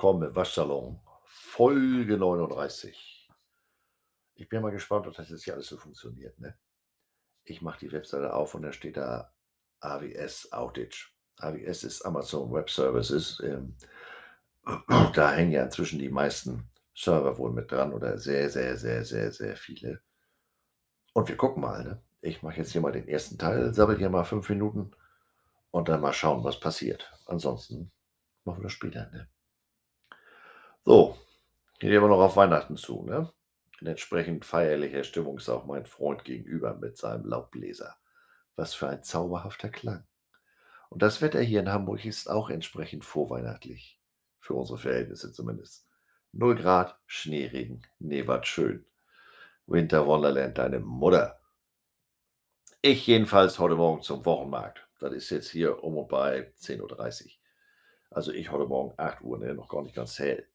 willkommen im Waschsalon, Folge 39. Ich bin mal gespannt, ob das jetzt hier alles so funktioniert. Ne? Ich mache die Webseite auf und da steht da AWS Outage. AWS ist Amazon Web Services. Ähm, da hängen ja inzwischen die meisten Server wohl mit dran oder sehr, sehr, sehr, sehr, sehr viele. Und wir gucken mal. Ne? Ich mache jetzt hier mal den ersten Teil, sabbel hier mal fünf Minuten und dann mal schauen, was passiert. Ansonsten machen wir das später. Ne? So, geht immer noch auf Weihnachten zu. Ne? In entsprechend feierlicher Stimmung ist auch mein Freund gegenüber mit seinem Laubbläser. Was für ein zauberhafter Klang. Und das Wetter hier in Hamburg ist auch entsprechend vorweihnachtlich. Für unsere Verhältnisse zumindest. 0 Grad, Schneeregen, nee, was schön. Winter Wonderland, deine Mutter. Ich jedenfalls heute Morgen zum Wochenmarkt. Das ist jetzt hier um und bei 10.30 Uhr. Also ich heute Morgen 8 Uhr, ne, noch gar nicht ganz hell.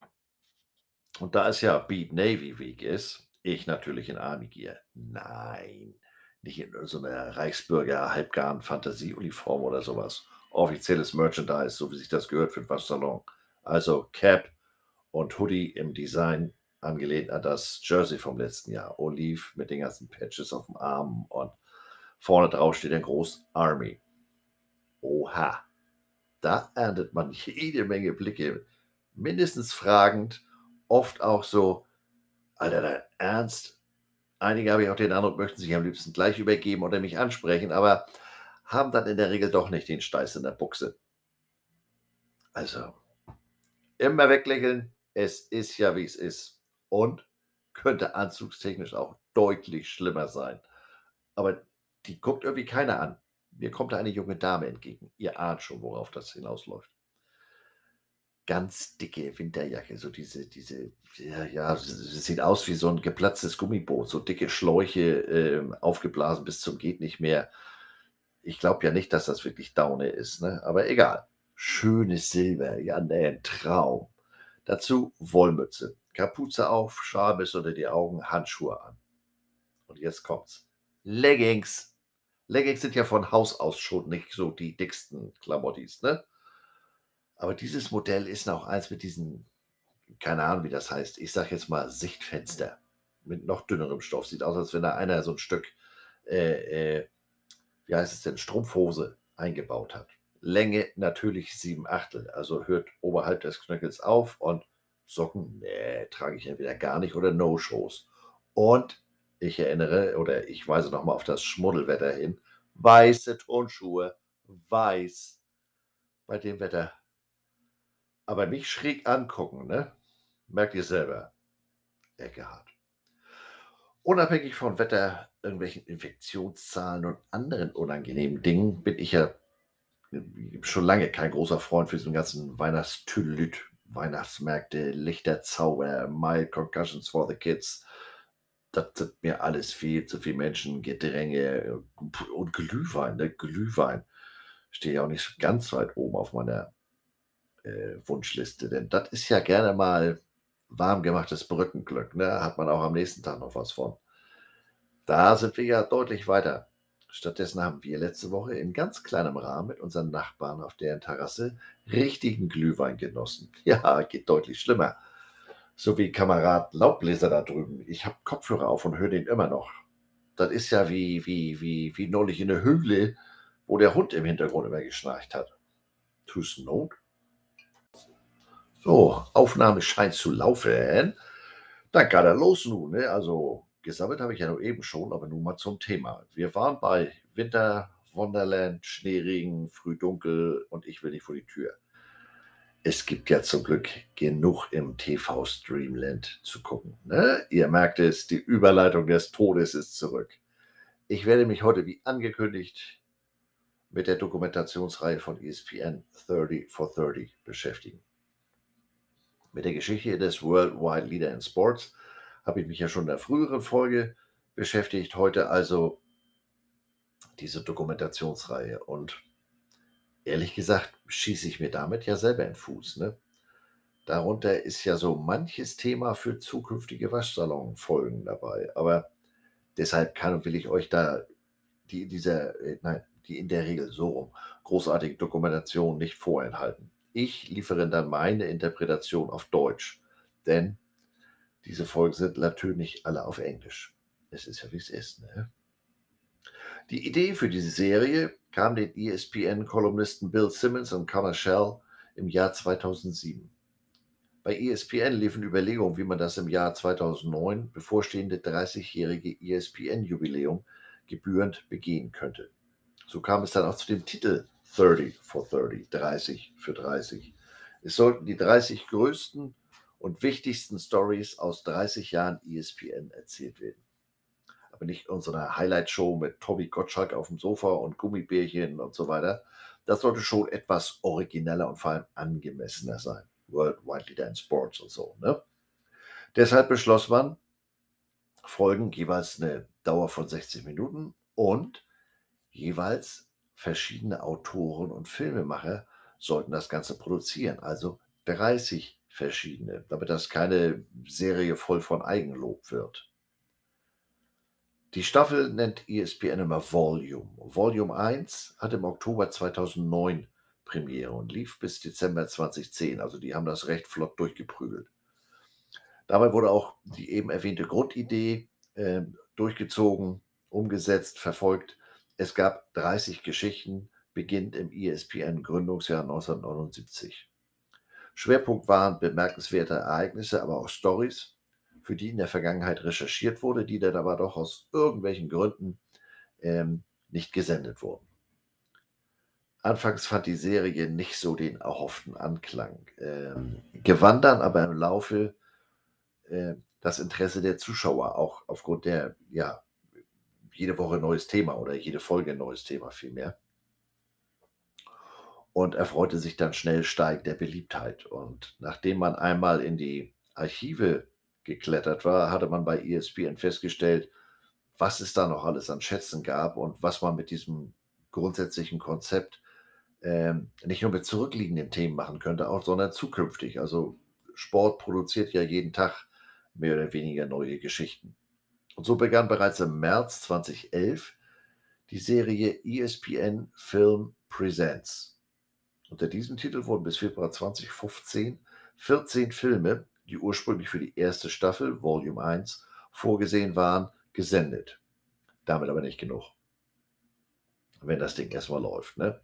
Und da es ja Beat Navy Week ist, ich natürlich in Army Gear. Nein, nicht in so einer Reichsbürger halbgaren Fantasieuniform oder sowas. Offizielles Merchandise, so wie sich das gehört für den Waschsalon. Also Cap und Hoodie im Design angelehnt an das Jersey vom letzten Jahr. Oliv mit den ganzen Patches auf dem Arm und vorne drauf steht ein groß Army. Oha, da erntet man jede Menge Blicke, mindestens fragend, oft auch so, Alter, dein Ernst? Einige habe ich auch den Eindruck, möchten sich am liebsten gleich übergeben oder mich ansprechen, aber haben dann in der Regel doch nicht den Steiß in der Buchse. Also, immer weglächeln, es ist ja wie es ist. Und könnte anzugstechnisch auch deutlich schlimmer sein. Aber die guckt irgendwie keiner an. Mir kommt da eine junge Dame entgegen. Ihr ahnt schon, worauf das hinausläuft. Ganz dicke Winterjacke, so diese, diese, ja, ja, sieht aus wie so ein geplatztes Gummiboot, so dicke Schläuche, äh, aufgeblasen bis zum geht nicht mehr. Ich glaube ja nicht, dass das wirklich Daune ist, ne? aber egal. Schönes Silber, ja, ne, ein Traum. Dazu Wollmütze, Kapuze auf, Schal bis unter die Augen, Handschuhe an. Und jetzt kommt's. Leggings. Leggings sind ja von Haus aus schon nicht so die dicksten Klamottis, ne? Aber dieses Modell ist noch eins mit diesen, keine Ahnung, wie das heißt. Ich sage jetzt mal Sichtfenster mit noch dünnerem Stoff. Sieht aus, als wenn da einer so ein Stück, äh, äh, wie heißt es denn, Strumpfhose eingebaut hat. Länge natürlich sieben Achtel, also hört oberhalb des Knöchels auf und Socken, nee, trage ich entweder gar nicht oder No-Shows. Und ich erinnere oder ich weise nochmal auf das Schmuddelwetter hin. Weiße Turnschuhe, weiß bei dem Wetter. Aber nicht schräg angucken, ne? Merkt ihr selber. Eckehard. Unabhängig von Wetter, irgendwelchen Infektionszahlen und anderen unangenehmen Dingen bin ich ja schon lange kein großer Freund für diesen ganzen Weihnachtstüdelüt, Weihnachtsmärkte, Lichterzauber, Mild Concussions for the Kids. Das sind mir alles viel zu viel Menschen, Gedränge und Glühwein. Ne? Glühwein steht ja auch nicht ganz weit oben auf meiner äh, Wunschliste, denn das ist ja gerne mal warm gemachtes Brückenglück. Ne? Hat man auch am nächsten Tag noch was von. Da sind wir ja deutlich weiter. Stattdessen haben wir letzte Woche in ganz kleinem Rahmen mit unseren Nachbarn auf deren Terrasse richtigen Glühwein genossen. Ja, geht deutlich schlimmer. So wie Kamerad Laubbläser da drüben. Ich habe Kopfhörer auf und höre den immer noch. Das ist ja wie, wie, wie, wie neulich in der Höhle, wo der Hund im Hintergrund immer geschnarcht hat. Tust Not? So, Aufnahme scheint zu laufen. Dann kann er los nun. Ne? Also Gesammelt habe ich ja nur eben schon, aber nun mal zum Thema. Wir waren bei Winter, Wonderland, Schneeregen, Frühdunkel und ich will nicht vor die Tür. Es gibt ja zum Glück genug im TV Streamland zu gucken. Ne? Ihr merkt es, die Überleitung des Todes ist zurück. Ich werde mich heute wie angekündigt mit der Dokumentationsreihe von ESPN 30 for 30 beschäftigen. Mit der Geschichte des Worldwide Leader in Sports habe ich mich ja schon in der früheren Folge beschäftigt. Heute also diese Dokumentationsreihe. Und ehrlich gesagt schieße ich mir damit ja selber in den Fuß. Ne? Darunter ist ja so manches Thema für zukünftige Waschsalon-Folgen dabei. Aber deshalb kann und will ich euch da die, dieser, äh, nein, die in der Regel so rum großartige Dokumentation nicht vorenthalten. Ich liefere dann meine Interpretation auf Deutsch, denn diese Folgen sind natürlich alle auf Englisch. Es ist ja wie es ist. Ne? Die Idee für diese Serie kam den ESPN-Kolumnisten Bill Simmons und Connor Shell im Jahr 2007. Bei ESPN liefen Überlegungen, wie man das im Jahr 2009 bevorstehende 30-jährige ESPN-Jubiläum gebührend begehen könnte. So kam es dann auch zu dem Titel 30 for 30, 30 für 30. Es sollten die 30 größten und wichtigsten Stories aus 30 Jahren ESPN erzählt werden. Aber nicht unsere Highlight-Show mit Tobi Gottschalk auf dem Sofa und Gummibärchen und so weiter. Das sollte schon etwas origineller und vor allem angemessener sein. Worldwide Leader in Sports und so. Ne? Deshalb beschloss man, Folgen jeweils eine Dauer von 60 Minuten und jeweils verschiedene Autoren und Filmemacher sollten das Ganze produzieren. Also 30 verschiedene, damit das keine Serie voll von Eigenlob wird. Die Staffel nennt ESPN immer Volume. Volume 1 hat im Oktober 2009 Premiere und lief bis Dezember 2010. Also die haben das recht flott durchgeprügelt. Dabei wurde auch die eben erwähnte Grundidee äh, durchgezogen, umgesetzt, verfolgt. Es gab 30 Geschichten, beginnt im ESPN Gründungsjahr 1979. Schwerpunkt waren bemerkenswerte Ereignisse, aber auch Stories, für die in der Vergangenheit recherchiert wurde, die dann aber doch aus irgendwelchen Gründen ähm, nicht gesendet wurden. Anfangs fand die Serie nicht so den erhofften Anklang, ähm, gewann dann aber im Laufe äh, das Interesse der Zuschauer, auch aufgrund der, ja, jede Woche neues Thema oder jede Folge ein neues Thema vielmehr und erfreute sich dann schnell steigender Beliebtheit. Und nachdem man einmal in die Archive geklettert war, hatte man bei ESPN festgestellt, was es da noch alles an Schätzen gab und was man mit diesem grundsätzlichen Konzept ähm, nicht nur mit zurückliegenden Themen machen könnte, auch, sondern zukünftig. Also Sport produziert ja jeden Tag mehr oder weniger neue Geschichten. Und so begann bereits im März 2011 die Serie ESPN Film Presents. Unter diesem Titel wurden bis Februar 2015 14 Filme, die ursprünglich für die erste Staffel, Volume 1, vorgesehen waren, gesendet. Damit aber nicht genug. Wenn das Ding erstmal läuft. Ne?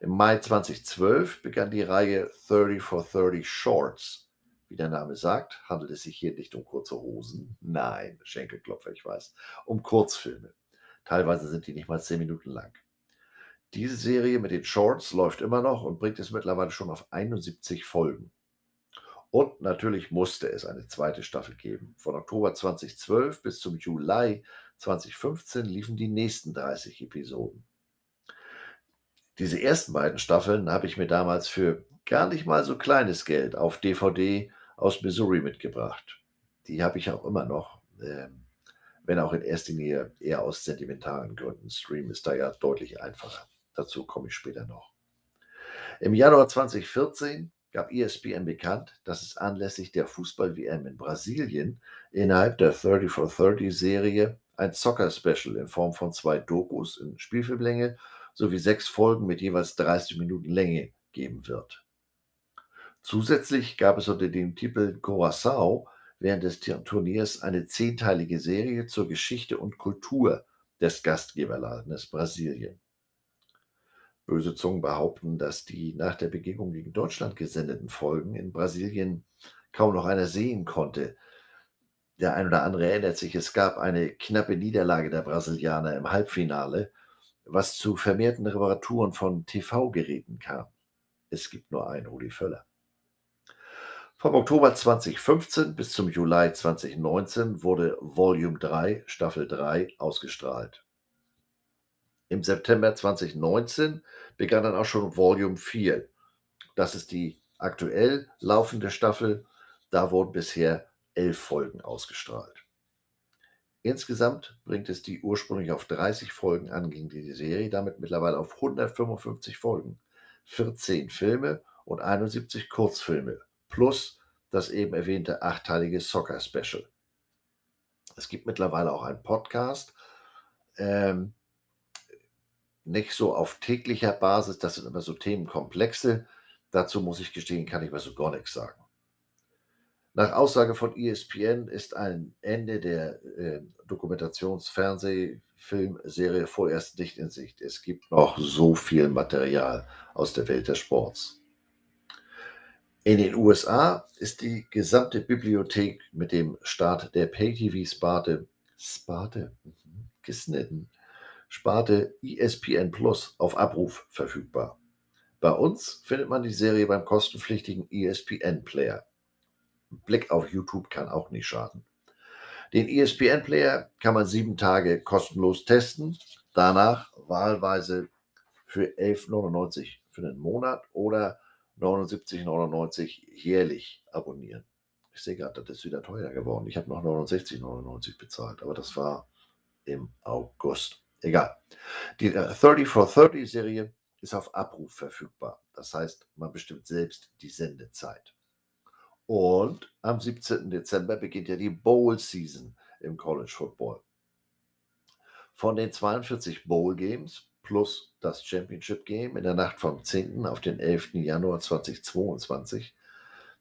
Im Mai 2012 begann die Reihe 30 for 30 Shorts. Wie der Name sagt, handelt es sich hier nicht um kurze Hosen. Nein, Schenkelklopfer, ich weiß. Um Kurzfilme. Teilweise sind die nicht mal 10 Minuten lang. Diese Serie mit den Shorts läuft immer noch und bringt es mittlerweile schon auf 71 Folgen. Und natürlich musste es eine zweite Staffel geben. Von Oktober 2012 bis zum Juli 2015 liefen die nächsten 30 Episoden. Diese ersten beiden Staffeln habe ich mir damals für gar nicht mal so kleines Geld auf DVD aus Missouri mitgebracht. Die habe ich auch immer noch, ähm, wenn auch in erster Linie eher aus sentimentalen Gründen. Stream ist da ja deutlich einfacher. Dazu komme ich später noch. Im Januar 2014 gab ESPN bekannt, dass es anlässlich der Fußball-WM in Brasilien innerhalb der 30 for 30 Serie ein Soccer-Special in Form von zwei Dokus in Spielfilmlänge sowie sechs Folgen mit jeweils 30 Minuten Länge geben wird. Zusätzlich gab es unter dem Titel Coração während des Turniers eine zehnteilige Serie zur Geschichte und Kultur des Gastgeberlandes Brasilien. Böse Zungen behaupten, dass die nach der Begegnung gegen Deutschland gesendeten Folgen in Brasilien kaum noch einer sehen konnte. Der ein oder andere erinnert sich, es gab eine knappe Niederlage der Brasilianer im Halbfinale, was zu vermehrten Reparaturen von TV-Geräten kam. Es gibt nur einen Rudi Völler. Vom Oktober 2015 bis zum Juli 2019 wurde Volume 3, Staffel 3 ausgestrahlt. Im September 2019 begann dann auch schon Volume 4. Das ist die aktuell laufende Staffel. Da wurden bisher elf Folgen ausgestrahlt. Insgesamt bringt es die ursprünglich auf 30 Folgen angehende die Serie damit mittlerweile auf 155 Folgen, 14 Filme und 71 Kurzfilme plus das eben erwähnte achteilige Soccer Special. Es gibt mittlerweile auch einen Podcast, ähm, nicht so auf täglicher Basis, das sind immer so Themenkomplexe, Dazu muss ich gestehen, kann ich so gar nichts sagen. Nach Aussage von ESPN ist ein Ende der äh, Dokumentations-Fernsehfilmserie vorerst nicht in Sicht. Es gibt noch so viel Material aus der Welt des Sports. In den USA ist die gesamte Bibliothek mit dem Start der Pay-TV-Sparte Sparte, mhm, geschnitten, Sparte ESPN Plus auf Abruf verfügbar. Bei uns findet man die Serie beim kostenpflichtigen ESPN Player. Blick auf YouTube kann auch nicht schaden. Den ESPN Player kann man sieben Tage kostenlos testen, danach wahlweise für 11,99 für den Monat oder 79,99 jährlich abonnieren. Ich sehe gerade, das ist wieder teuer geworden. Ich habe noch 69,99 bezahlt, aber das war im August. Egal. Die 30 for 30 Serie ist auf Abruf verfügbar. Das heißt, man bestimmt selbst die Sendezeit. Und am 17. Dezember beginnt ja die Bowl Season im College Football. Von den 42 Bowl Games plus das Championship Game in der Nacht vom 10. auf den 11. Januar 2022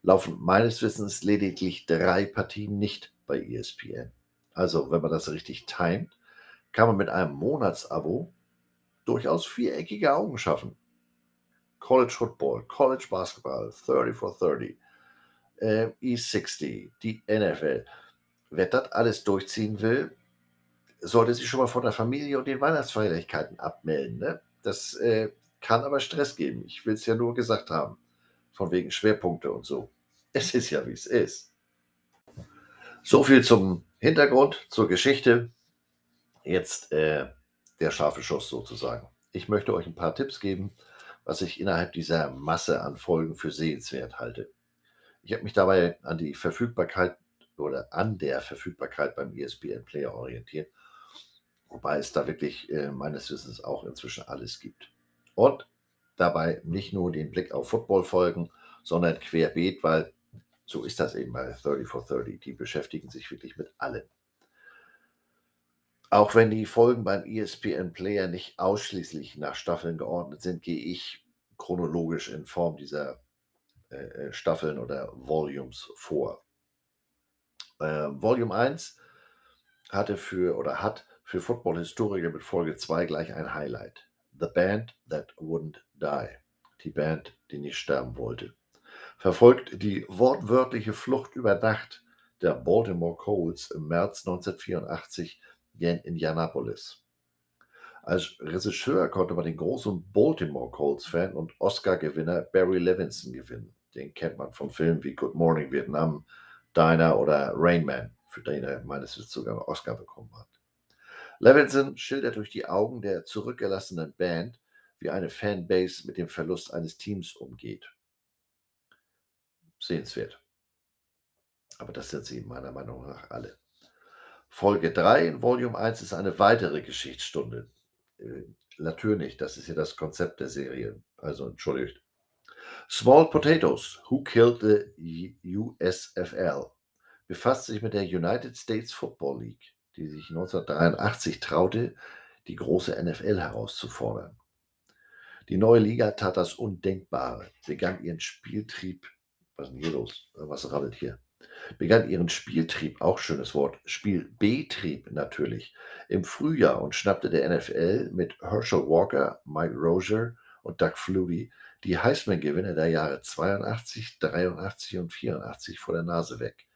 laufen meines Wissens lediglich drei Partien nicht bei ESPN. Also, wenn man das richtig timet, kann man mit einem Monatsabo durchaus viereckige Augen schaffen. College Football, College Basketball, 30 for 30, äh, E60, die NFL. Wer das alles durchziehen will, sollte sich schon mal von der Familie und den Weihnachtsfeierlichkeiten abmelden. Ne? Das äh, kann aber Stress geben. Ich will es ja nur gesagt haben. Von wegen Schwerpunkte und so. Es ist ja, wie es ist. So viel zum Hintergrund, zur Geschichte. Jetzt äh, der scharfe Schuss sozusagen. Ich möchte euch ein paar Tipps geben, was ich innerhalb dieser Masse an Folgen für sehenswert halte. Ich habe mich dabei an die Verfügbarkeit oder an der Verfügbarkeit beim ESPN Player orientiert, wobei es da wirklich äh, meines Wissens auch inzwischen alles gibt. Und dabei nicht nur den Blick auf Football folgen, sondern querbeet, weil so ist das eben bei 30 for 30. Die beschäftigen sich wirklich mit allem. Auch wenn die Folgen beim ESPN Player nicht ausschließlich nach Staffeln geordnet sind, gehe ich chronologisch in Form dieser äh, äh Staffeln oder Volumes vor. Äh, Volume 1 hatte für oder hat für Football-Historiker mit Folge 2 gleich ein Highlight. The Band That Wouldn't Die. Die Band, die nicht sterben wollte. Verfolgt die wortwörtliche Flucht über Nacht der Baltimore Colts im März 1984 in Indianapolis. Als Regisseur konnte man den großen Baltimore Colts-Fan und Oscar-Gewinner Barry Levinson gewinnen. Den kennt man von Filmen wie Good Morning Vietnam, Diner oder Rain Man, für den er meines Wissens sogar einen Oscar bekommen hat. Levinson schildert durch die Augen der zurückgelassenen Band, wie eine Fanbase mit dem Verlust eines Teams umgeht. Sehenswert. Aber das sind sie meiner Meinung nach alle. Folge 3 in Volume 1 ist eine weitere Geschichtsstunde. Äh, natürlich, das ist ja das Konzept der Serie. Also entschuldigt. Small Potatoes, Who Killed the USFL, befasst sich mit der United States Football League, die sich 1983 traute, die große NFL herauszufordern. Die neue Liga tat das Undenkbare, begann ihren Spieltrieb. Was ist denn hier los? Was rabbelt hier? begann ihren Spieltrieb, auch schönes Wort, Spielbetrieb natürlich, im Frühjahr und schnappte der NFL mit Herschel Walker, Mike Rozier und Doug Flutie die Heisman-Gewinner der Jahre 82, 83 und 84 vor der Nase weg.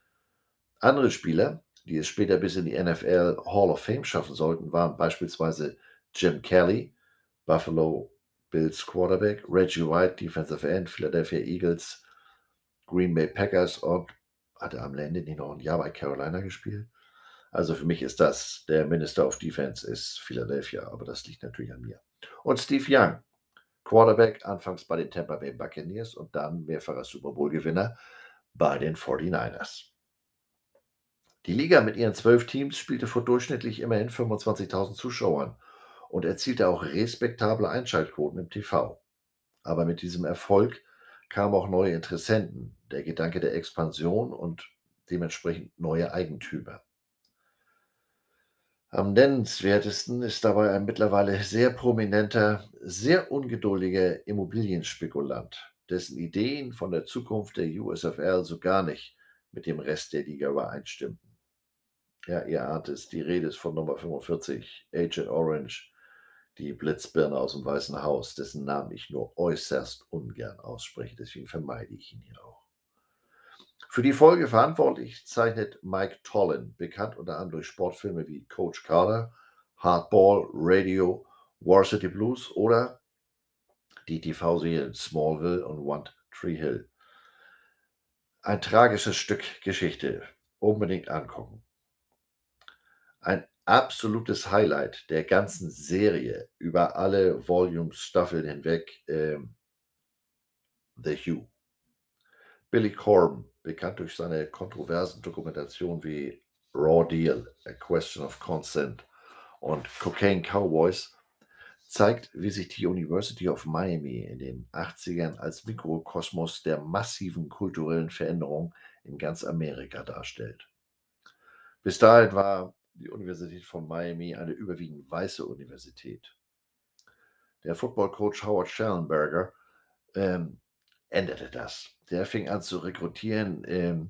Andere Spieler, die es später bis in die NFL Hall of Fame schaffen sollten, waren beispielsweise Jim Kelly, Buffalo Bills Quarterback, Reggie White, Defensive End, Philadelphia Eagles, Green Bay Packers und hatte am Ende nicht noch ein Jahr bei Carolina gespielt. Also für mich ist das, der Minister of Defense ist Philadelphia, aber das liegt natürlich an mir. Und Steve Young, Quarterback, anfangs bei den Tampa Bay Buccaneers und dann mehrfacher Super Bowl-Gewinner bei den 49ers. Die Liga mit ihren zwölf Teams spielte vor durchschnittlich immerhin 25.000 Zuschauern und erzielte auch respektable Einschaltquoten im TV. Aber mit diesem Erfolg kamen auch neue Interessenten, der Gedanke der Expansion und dementsprechend neue Eigentümer. Am nennenswertesten ist dabei ein mittlerweile sehr prominenter, sehr ungeduldiger Immobilienspekulant, dessen Ideen von der Zukunft der USFL so gar nicht mit dem Rest der Liga übereinstimmten. Ja, ihr ahnt es, die Rede ist von Nummer 45, Agent Orange, die Blitzbirne aus dem Weißen Haus, dessen Namen ich nur äußerst ungern ausspreche, deswegen vermeide ich ihn hier auch. Für die Folge verantwortlich zeichnet Mike Tollin, bekannt unter anderem durch Sportfilme wie Coach Carter, Hardball, Radio, War City Blues oder die TV-Serien Smallville und One Tree Hill. Ein tragisches Stück Geschichte. Unbedingt angucken. Absolutes Highlight der ganzen Serie über alle Volumes, Staffeln hinweg. Ähm, The Hugh. Billy Corbin, bekannt durch seine kontroversen Dokumentationen wie Raw Deal, A Question of Consent und Cocaine Cowboys, zeigt, wie sich die University of Miami in den 80ern als Mikrokosmos der massiven kulturellen Veränderung in ganz Amerika darstellt. Bis dahin war die Universität von Miami eine überwiegend weiße Universität. Der Footballcoach Howard Schellenberger ähm, änderte das. Der fing an zu rekrutieren ähm,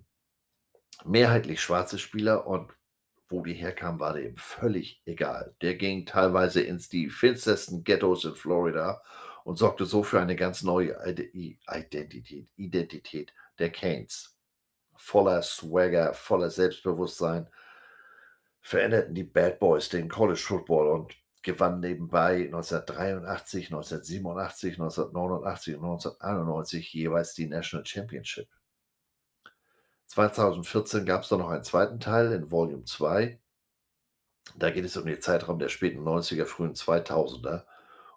mehrheitlich schwarze Spieler und wo die herkamen, war dem völlig egal. Der ging teilweise ins die finstersten Ghettos in Florida und sorgte so für eine ganz neue Identität, Identität der Canes. Voller Swagger, voller Selbstbewusstsein veränderten die Bad Boys den College Football und gewannen nebenbei 1983, 1987, 1989 und 1991 jeweils die National Championship. 2014 gab es dann noch einen zweiten Teil in Volume 2. Da geht es um den Zeitraum der späten 90er, frühen 2000er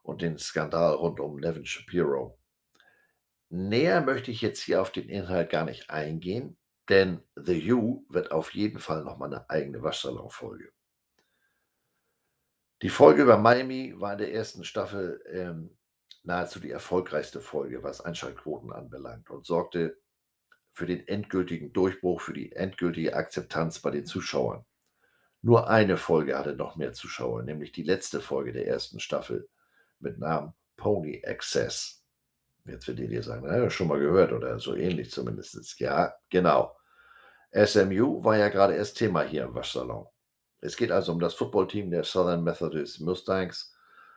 und den Skandal rund um Nevin Shapiro. Näher möchte ich jetzt hier auf den Inhalt gar nicht eingehen, denn The You wird auf jeden Fall nochmal eine eigene Waschsalon-Folge. Die Folge über Miami war in der ersten Staffel ähm, nahezu die erfolgreichste Folge, was Einschaltquoten anbelangt und sorgte für den endgültigen Durchbruch, für die endgültige Akzeptanz bei den Zuschauern. Nur eine Folge hatte noch mehr Zuschauer, nämlich die letzte Folge der ersten Staffel mit Namen Pony Access. Jetzt wird ihr dir sagen, na, schon mal gehört oder so ähnlich zumindest. Ja, genau. SMU war ja gerade erst Thema hier im Waschsalon. Es geht also um das Footballteam der Southern Methodist Mustangs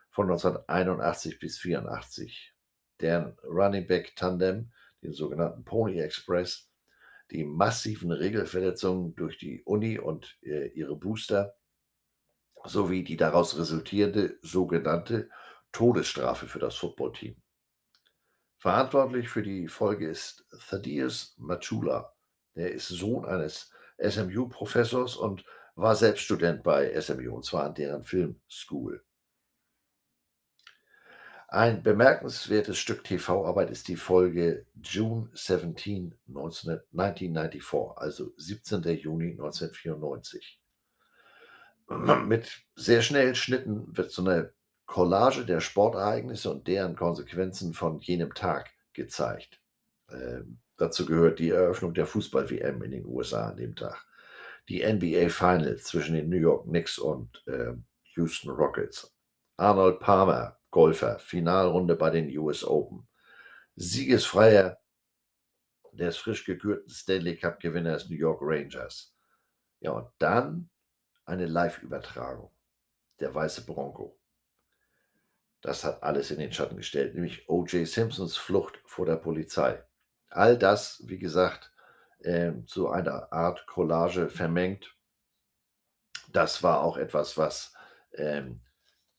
von 1981 bis 1984. Deren Running Back Tandem, den sogenannten Pony Express, die massiven Regelverletzungen durch die Uni und äh, ihre Booster sowie die daraus resultierende sogenannte Todesstrafe für das Footballteam. Verantwortlich für die Folge ist Thaddeus Machula. Er ist Sohn eines SMU-Professors und war selbst Student bei SMU, und zwar an deren Film School. Ein bemerkenswertes Stück TV-Arbeit ist die Folge June 17, 1994, also 17. Juni 1994. Mit sehr schnellen Schnitten wird so eine Collage der Sportereignisse und deren Konsequenzen von jenem Tag gezeigt. Ähm, dazu gehört die Eröffnung der Fußball-WM in den USA an dem Tag, die NBA Finals zwischen den New York Knicks und äh, Houston Rockets, Arnold Palmer, Golfer, Finalrunde bei den US Open, Siegesfreier des frisch gekürten Stanley Cup-Gewinners New York Rangers. Ja, und dann eine Live-Übertragung, der weiße Bronco. Das hat alles in den Schatten gestellt, nämlich O.J. Simpsons Flucht vor der Polizei. All das, wie gesagt, äh, zu einer Art Collage vermengt. Das war auch etwas, was, ähm,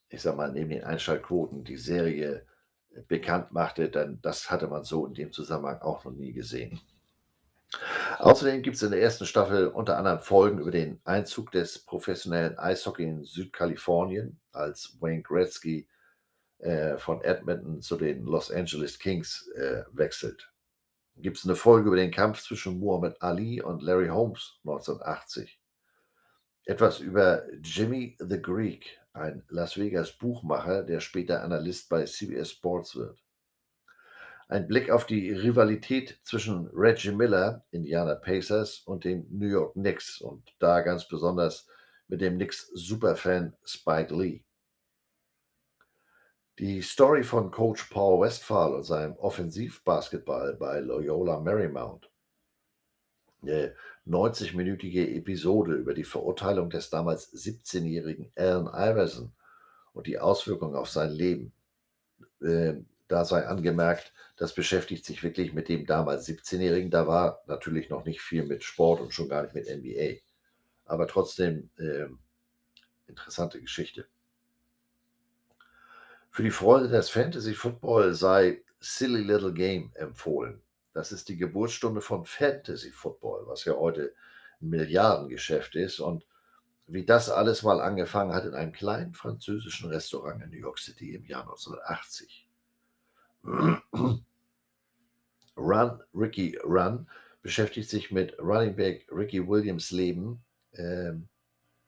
ich sag mal, neben den Einschaltquoten die Serie äh, bekannt machte, denn das hatte man so in dem Zusammenhang auch noch nie gesehen. Außerdem gibt es in der ersten Staffel unter anderem Folgen über den Einzug des professionellen Eishockey in Südkalifornien, als Wayne Gretzky äh, von Edmonton zu den Los Angeles Kings äh, wechselt. Gibt es eine Folge über den Kampf zwischen Muhammad Ali und Larry Holmes 1980. Etwas über Jimmy the Greek, ein Las Vegas Buchmacher, der später Analyst bei CBS Sports wird. Ein Blick auf die Rivalität zwischen Reggie Miller, Indiana Pacers, und den New York Knicks und da ganz besonders mit dem Knicks Superfan Spike Lee. Die Story von Coach Paul Westphal und seinem Offensivbasketball bei Loyola Marymount. Eine 90-minütige Episode über die Verurteilung des damals 17-jährigen Allen Iverson und die Auswirkungen auf sein Leben. Äh, da sei angemerkt, das beschäftigt sich wirklich mit dem damals 17-Jährigen. Da war natürlich noch nicht viel mit Sport und schon gar nicht mit NBA. Aber trotzdem äh, interessante Geschichte. Für die Freunde des Fantasy Football sei Silly Little Game empfohlen. Das ist die Geburtsstunde von Fantasy Football, was ja heute ein Milliardengeschäft ist. Und wie das alles mal angefangen hat in einem kleinen französischen Restaurant in New York City im Jahr 1980. Run, Ricky Run beschäftigt sich mit Running Back Ricky Williams Leben ähm,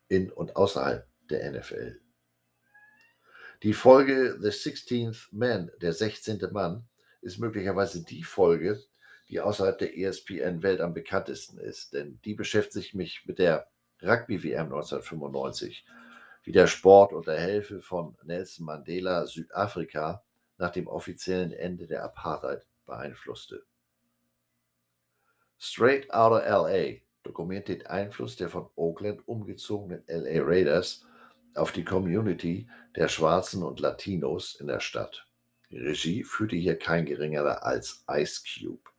in und außerhalb der NFL. Die Folge The 16th Man, der 16. Mann, ist möglicherweise die Folge, die außerhalb der ESPN-Welt am bekanntesten ist, denn die beschäftigt sich mit der Rugby-WM 1995, wie der Sport unter Hilfe von Nelson Mandela Südafrika nach dem offiziellen Ende der Apartheid beeinflusste. Straight Outta LA dokumentiert den Einfluss der von Oakland umgezogenen LA Raiders auf die Community der Schwarzen und Latinos in der Stadt. Regie führte hier kein geringerer als Ice Cube.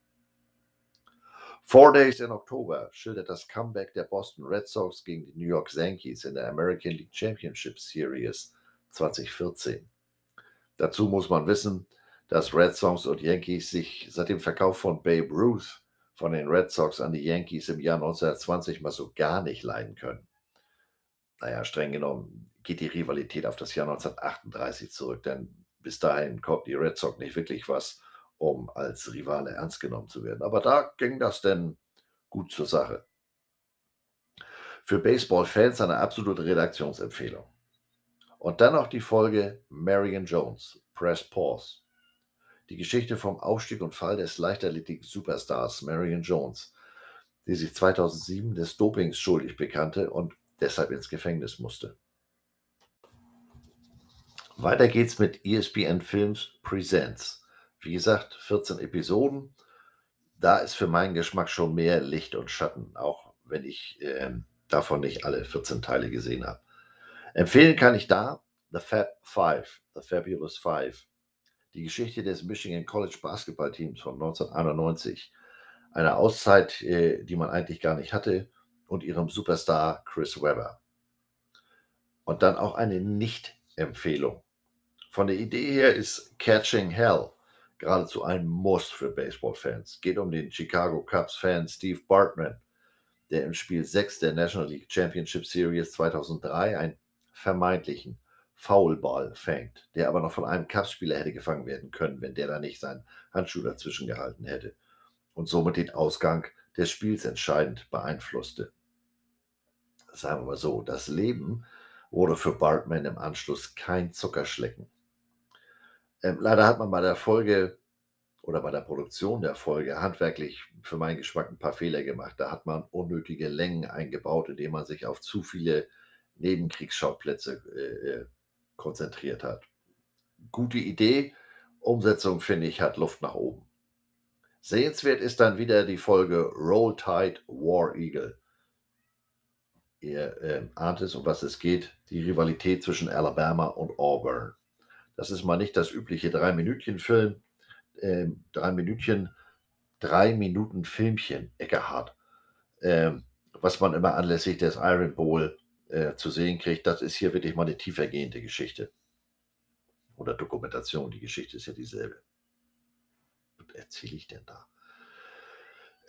Four Days in October schildert das Comeback der Boston Red Sox gegen die New York Yankees in der American League Championship Series 2014. Dazu muss man wissen, dass Red Sox und Yankees sich seit dem Verkauf von Babe Ruth von den Red Sox an die Yankees im Jahr 1920 mal so gar nicht leiden können naja, streng genommen geht die Rivalität auf das Jahr 1938 zurück, denn bis dahin konnten die Red Sox nicht wirklich was, um als Rivale ernst genommen zu werden. Aber da ging das denn gut zur Sache. Für Baseball-Fans eine absolute Redaktionsempfehlung. Und dann noch die Folge Marion Jones, Press Pause. Die Geschichte vom Aufstieg und Fall des Leichtathletik-Superstars Marion Jones, die sich 2007 des Dopings schuldig bekannte und deshalb ins Gefängnis musste. Weiter geht's mit ESPN Films Presents. Wie gesagt, 14 Episoden. Da ist für meinen Geschmack schon mehr Licht und Schatten, auch wenn ich äh, davon nicht alle 14 Teile gesehen habe. Empfehlen kann ich da The Fab Five, The Fabulous Five. Die Geschichte des Michigan College Basketballteams von 1991. Eine Auszeit, äh, die man eigentlich gar nicht hatte und ihrem Superstar Chris Webber. Und dann auch eine Nicht-Empfehlung. Von der Idee her ist Catching Hell geradezu ein Muss für Baseball-Fans. Geht um den Chicago Cubs-Fan Steve Bartman, der im Spiel 6 der National League Championship Series 2003 einen vermeintlichen Foulball fängt, der aber noch von einem Cubs-Spieler hätte gefangen werden können, wenn der da nicht seinen Handschuh dazwischen gehalten hätte und somit den Ausgang des Spiels entscheidend beeinflusste sagen wir mal so, das Leben wurde für Bartman im Anschluss kein Zuckerschlecken. Ähm, leider hat man bei der Folge oder bei der Produktion der Folge handwerklich für meinen Geschmack ein paar Fehler gemacht. Da hat man unnötige Längen eingebaut, indem man sich auf zu viele Nebenkriegsschauplätze äh, äh konzentriert hat. Gute Idee, Umsetzung finde ich hat Luft nach oben. Sehenswert ist dann wieder die Folge Roll Tide War Eagle ihr äh, ahnt es, um was es geht, die Rivalität zwischen Alabama und Auburn. Das ist mal nicht das übliche Drei-Minütchen-Film, äh, drei Minütchen, drei Minuten Filmchen, Eckerhard, äh, was man immer anlässlich des Iron Bowl äh, zu sehen kriegt. Das ist hier wirklich mal eine tiefergehende Geschichte. Oder Dokumentation, die Geschichte ist ja dieselbe. Erzähle ich denn da?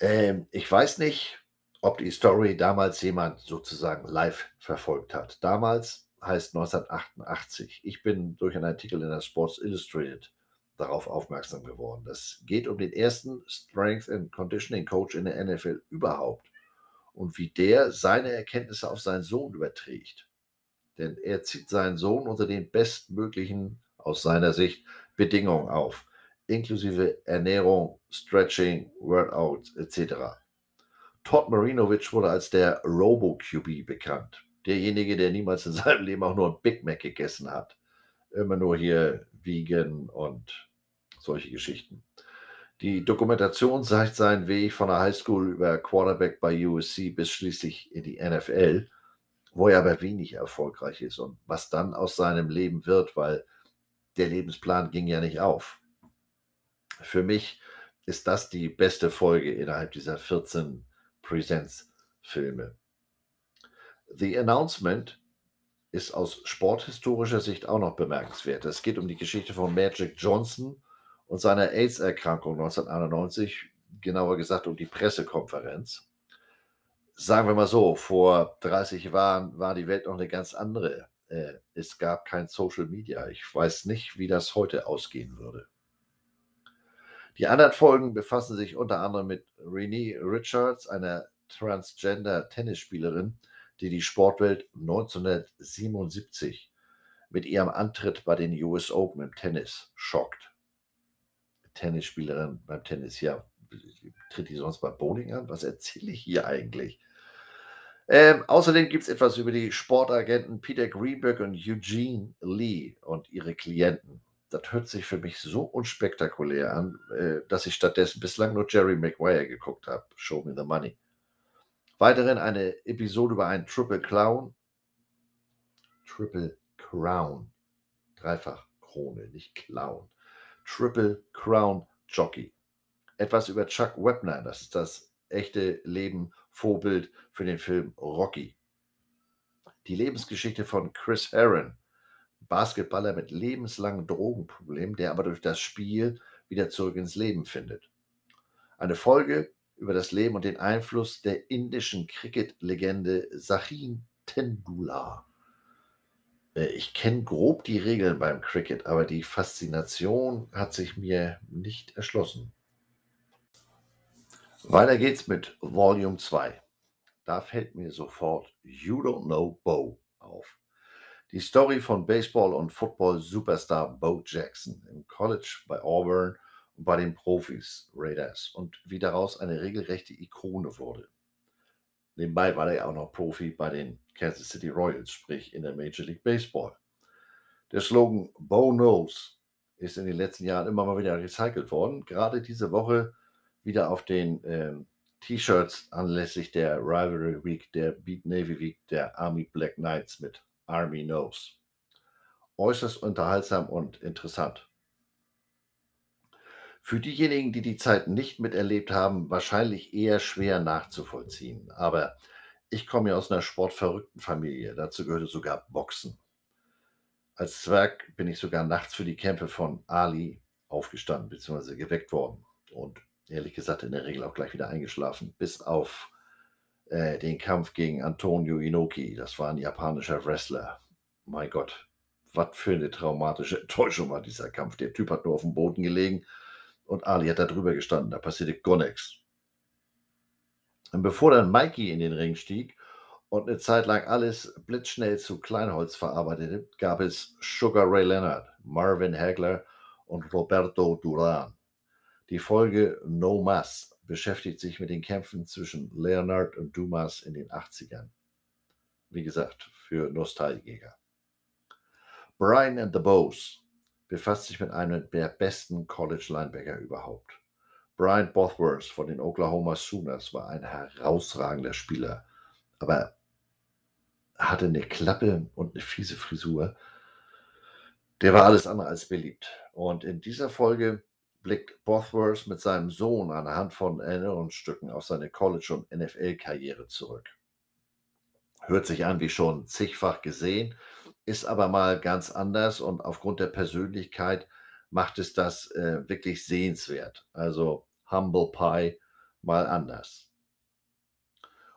Ähm, ich weiß nicht, ob die Story damals jemand sozusagen live verfolgt hat. Damals heißt 1988. Ich bin durch einen Artikel in der Sports Illustrated darauf aufmerksam geworden. Das geht um den ersten Strength and Conditioning Coach in der NFL überhaupt und wie der seine Erkenntnisse auf seinen Sohn überträgt. Denn er zieht seinen Sohn unter den bestmöglichen, aus seiner Sicht, Bedingungen auf, inklusive Ernährung, Stretching, Workouts etc. Todd Marinovic wurde als der Robo-QB bekannt. Derjenige, der niemals in seinem Leben auch nur ein Big Mac gegessen hat. Immer nur hier Vegan und solche Geschichten. Die Dokumentation zeigt seinen Weg von der Highschool über Quarterback bei USC bis schließlich in die NFL, wo er aber wenig erfolgreich ist und was dann aus seinem Leben wird, weil der Lebensplan ging ja nicht auf. Für mich ist das die beste Folge innerhalb dieser 14 Presents-Filme. The Announcement ist aus sporthistorischer Sicht auch noch bemerkenswert. Es geht um die Geschichte von Magic Johnson und seiner AIDS-Erkrankung 1991, genauer gesagt um die Pressekonferenz. Sagen wir mal so, vor 30 Jahren war die Welt noch eine ganz andere. Äh, es gab kein Social Media. Ich weiß nicht, wie das heute ausgehen würde. Die anderen Folgen befassen sich unter anderem mit Renee Richards, einer Transgender-Tennisspielerin, die die Sportwelt 1977 mit ihrem Antritt bei den US Open im Tennis schockt. Tennisspielerin beim Tennis, ja, tritt die sonst bei Bowling an? Was erzähle ich hier eigentlich? Ähm, außerdem gibt es etwas über die Sportagenten Peter Greenberg und Eugene Lee und ihre Klienten. Das hört sich für mich so unspektakulär an, äh, dass ich stattdessen bislang nur Jerry Maguire geguckt habe. Show me the money. Weiterhin eine Episode über einen Triple Clown. Triple Crown. Dreifach Krone, nicht Clown. Triple Crown Jockey. Etwas über Chuck Webner, das ist das echte Leben Vorbild für den Film Rocky. Die Lebensgeschichte von Chris Heron, Basketballer mit lebenslangen Drogenproblemen, der aber durch das Spiel wieder zurück ins Leben findet. Eine Folge über das Leben und den Einfluss der indischen Cricket-Legende Sachin Tendulkar. Äh, ich kenne grob die Regeln beim Cricket, aber die Faszination hat sich mir nicht erschlossen. Weiter geht's mit Volume 2. Da fällt mir sofort You Don't Know Bo auf. Die Story von Baseball- und Football-Superstar Bo Jackson im College bei Auburn und bei den Profis Raiders und wie daraus eine regelrechte Ikone wurde. Nebenbei war er ja auch noch Profi bei den Kansas City Royals, sprich in der Major League Baseball. Der Slogan Bo Knows ist in den letzten Jahren immer mal wieder recycelt worden. Gerade diese Woche wieder auf den ähm, T-Shirts anlässlich der Rivalry Week, der Beat Navy Week der Army Black Knights mit Army Knows. Äußerst unterhaltsam und interessant. Für diejenigen, die die Zeit nicht miterlebt haben, wahrscheinlich eher schwer nachzuvollziehen. Aber ich komme ja aus einer sportverrückten Familie. Dazu gehörte sogar Boxen. Als Zwerg bin ich sogar nachts für die Kämpfe von Ali aufgestanden bzw. geweckt worden. Und ehrlich gesagt in der Regel auch gleich wieder eingeschlafen, bis auf äh, den Kampf gegen Antonio Inoki. Das war ein japanischer Wrestler. Mein Gott, was für eine traumatische Enttäuschung war dieser Kampf. Der Typ hat nur auf dem Boden gelegen und Ali hat da drüber gestanden. Da passierte gar nichts. Und bevor dann Mikey in den Ring stieg und eine Zeit lang alles blitzschnell zu Kleinholz verarbeitete, gab es Sugar Ray Leonard, Marvin Hagler und Roberto Duran. Die Folge No Mas beschäftigt sich mit den Kämpfen zwischen Leonard und Dumas in den 80ern. Wie gesagt, für Nostalgiker. Brian and the Bows befasst sich mit einem der besten College-Linebacker überhaupt. Brian Bothworth von den Oklahoma Sooners war ein herausragender Spieler, aber hatte eine Klappe und eine fiese Frisur. Der war alles andere als beliebt. Und in dieser Folge blickt Bothworth mit seinem Sohn anhand von Erinnerungsstücken auf seine College- und NFL-Karriere zurück. Hört sich an wie schon zigfach gesehen, ist aber mal ganz anders und aufgrund der Persönlichkeit macht es das äh, wirklich sehenswert. Also Humble Pie mal anders.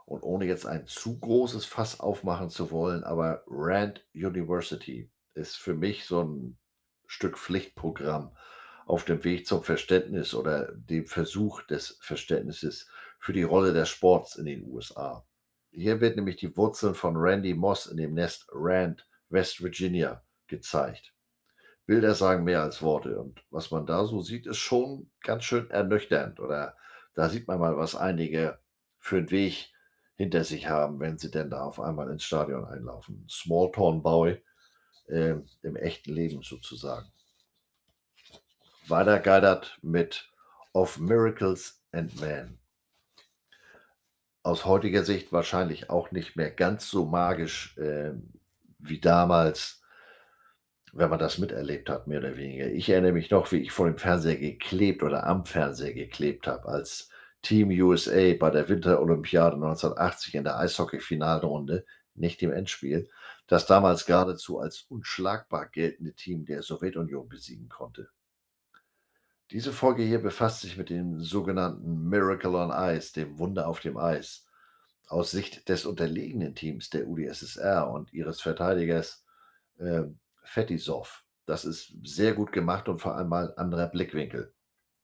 Und ohne jetzt ein zu großes Fass aufmachen zu wollen, aber Rand University ist für mich so ein Stück Pflichtprogramm auf dem Weg zum Verständnis oder dem Versuch des Verständnisses für die Rolle des Sports in den USA. Hier wird nämlich die Wurzeln von Randy Moss in dem Nest Rand West Virginia gezeigt. Bilder sagen mehr als Worte und was man da so sieht, ist schon ganz schön ernüchternd oder da sieht man mal, was einige für einen Weg hinter sich haben, wenn sie denn da auf einmal ins Stadion einlaufen. Small Town Boy äh, im echten Leben sozusagen. Weiter geidert mit Of Miracles and Man. Aus heutiger Sicht wahrscheinlich auch nicht mehr ganz so magisch äh, wie damals, wenn man das miterlebt hat, mehr oder weniger. Ich erinnere mich noch, wie ich vor dem Fernseher geklebt oder am Fernseher geklebt habe, als Team USA bei der Winterolympiade 1980 in der Eishockey-Finalrunde, nicht im Endspiel, das damals geradezu als unschlagbar geltende Team der Sowjetunion besiegen konnte. Diese Folge hier befasst sich mit dem sogenannten Miracle on Ice, dem Wunder auf dem Eis, aus Sicht des unterlegenen Teams der UdSSR und ihres Verteidigers äh, Fetisov. Das ist sehr gut gemacht und vor allem mal anderer Blickwinkel.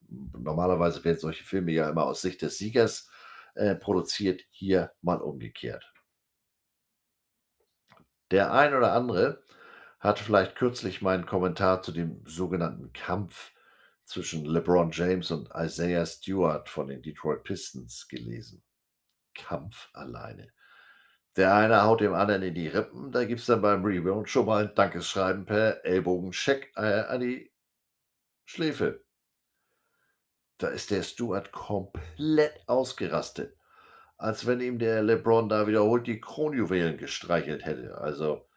Normalerweise werden solche Filme ja immer aus Sicht des Siegers äh, produziert, hier mal umgekehrt. Der ein oder andere hat vielleicht kürzlich meinen Kommentar zu dem sogenannten Kampf zwischen LeBron James und Isaiah Stewart von den Detroit Pistons gelesen. Kampf alleine. Der eine haut dem anderen in die Rippen, da gibt es dann beim Rebound schon mal ein Dankeschreiben per Ellbogencheck äh, an die Schläfe. Da ist der Stewart komplett ausgerastet, als wenn ihm der LeBron da wiederholt die Kronjuwelen gestreichelt hätte. Also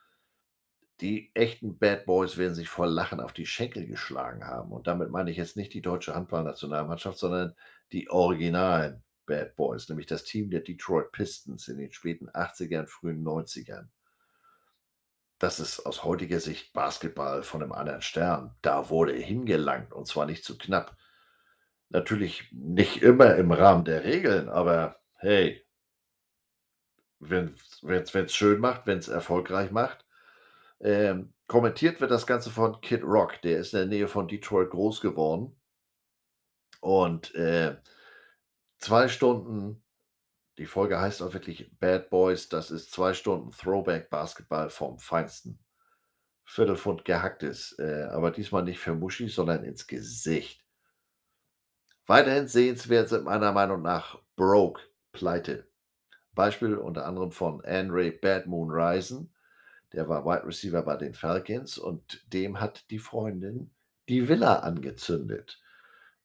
die echten Bad Boys werden sich vor Lachen auf die Schenkel geschlagen haben. Und damit meine ich jetzt nicht die deutsche Handballnationalmannschaft, sondern die originalen Bad Boys, nämlich das Team der Detroit Pistons in den späten 80ern, frühen 90ern. Das ist aus heutiger Sicht Basketball von einem anderen Stern. Da wurde hingelangt und zwar nicht zu knapp. Natürlich nicht immer im Rahmen der Regeln, aber hey, wenn es schön macht, wenn es erfolgreich macht, ähm, kommentiert wird das Ganze von Kid Rock, der ist in der Nähe von Detroit groß geworden. Und äh, zwei Stunden, die Folge heißt auch wirklich Bad Boys, das ist zwei Stunden Throwback Basketball vom Feinsten. Viertelfund gehacktes, äh, aber diesmal nicht für Muschi, sondern ins Gesicht. Weiterhin sehenswert sind meiner Meinung nach Broke, Pleite. Beispiel unter anderem von Andre Bad Moon Risen, der war Wide Receiver bei den Falcons und dem hat die Freundin die Villa angezündet.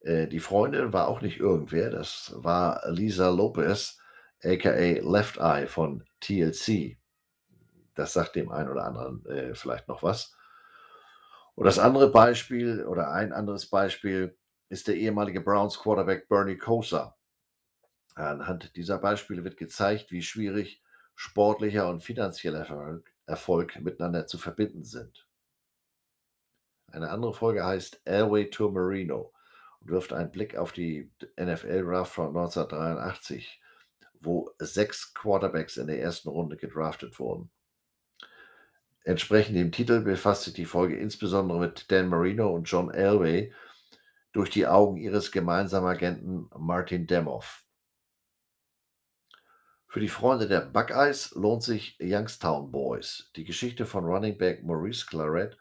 Äh, die Freundin war auch nicht irgendwer, das war Lisa Lopez, aka Left Eye von TLC. Das sagt dem einen oder anderen äh, vielleicht noch was. Und das andere Beispiel oder ein anderes Beispiel ist der ehemalige Browns Quarterback Bernie Kosar. Anhand dieser Beispiele wird gezeigt, wie schwierig sportlicher und finanzieller Erfolg, Erfolg miteinander zu verbinden sind. Eine andere Folge heißt Airway to Marino und wirft einen Blick auf die NFL-Draft von 1983, wo sechs Quarterbacks in der ersten Runde gedraftet wurden. Entsprechend dem Titel befasst sich die Folge insbesondere mit Dan Marino und John Elway durch die Augen ihres gemeinsamen Agenten Martin Demoff. Für die Freunde der Buckeyes lohnt sich Youngstown Boys, die Geschichte von Running Back Maurice Claret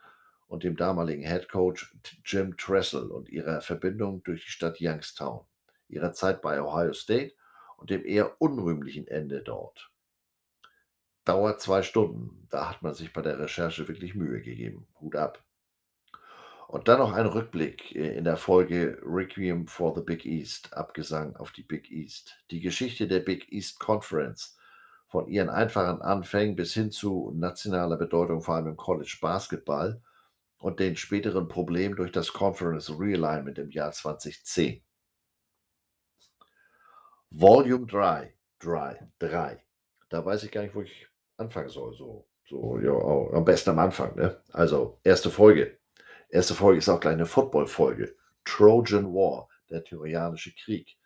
und dem damaligen Head Coach Jim Tressel und ihrer Verbindung durch die Stadt Youngstown, ihrer Zeit bei Ohio State und dem eher unrühmlichen Ende dort. Dauert zwei Stunden, da hat man sich bei der Recherche wirklich Mühe gegeben. Hut ab. Und dann noch ein Rückblick äh, in der Folge Requiem for the Big East, Abgesang auf die Big East. Die Geschichte der Big East Conference, von ihren einfachen Anfängen bis hin zu nationaler Bedeutung, vor allem im College Basketball und den späteren Problemen durch das Conference Realignment im Jahr 2010. Volume 3, 3, 3. Da weiß ich gar nicht, wo ich anfangen soll. So, so ja, am besten am Anfang. Ne? Also, erste Folge. Erste Folge ist auch gleich eine Football-Folge. Trojan War, der Trojanische Krieg,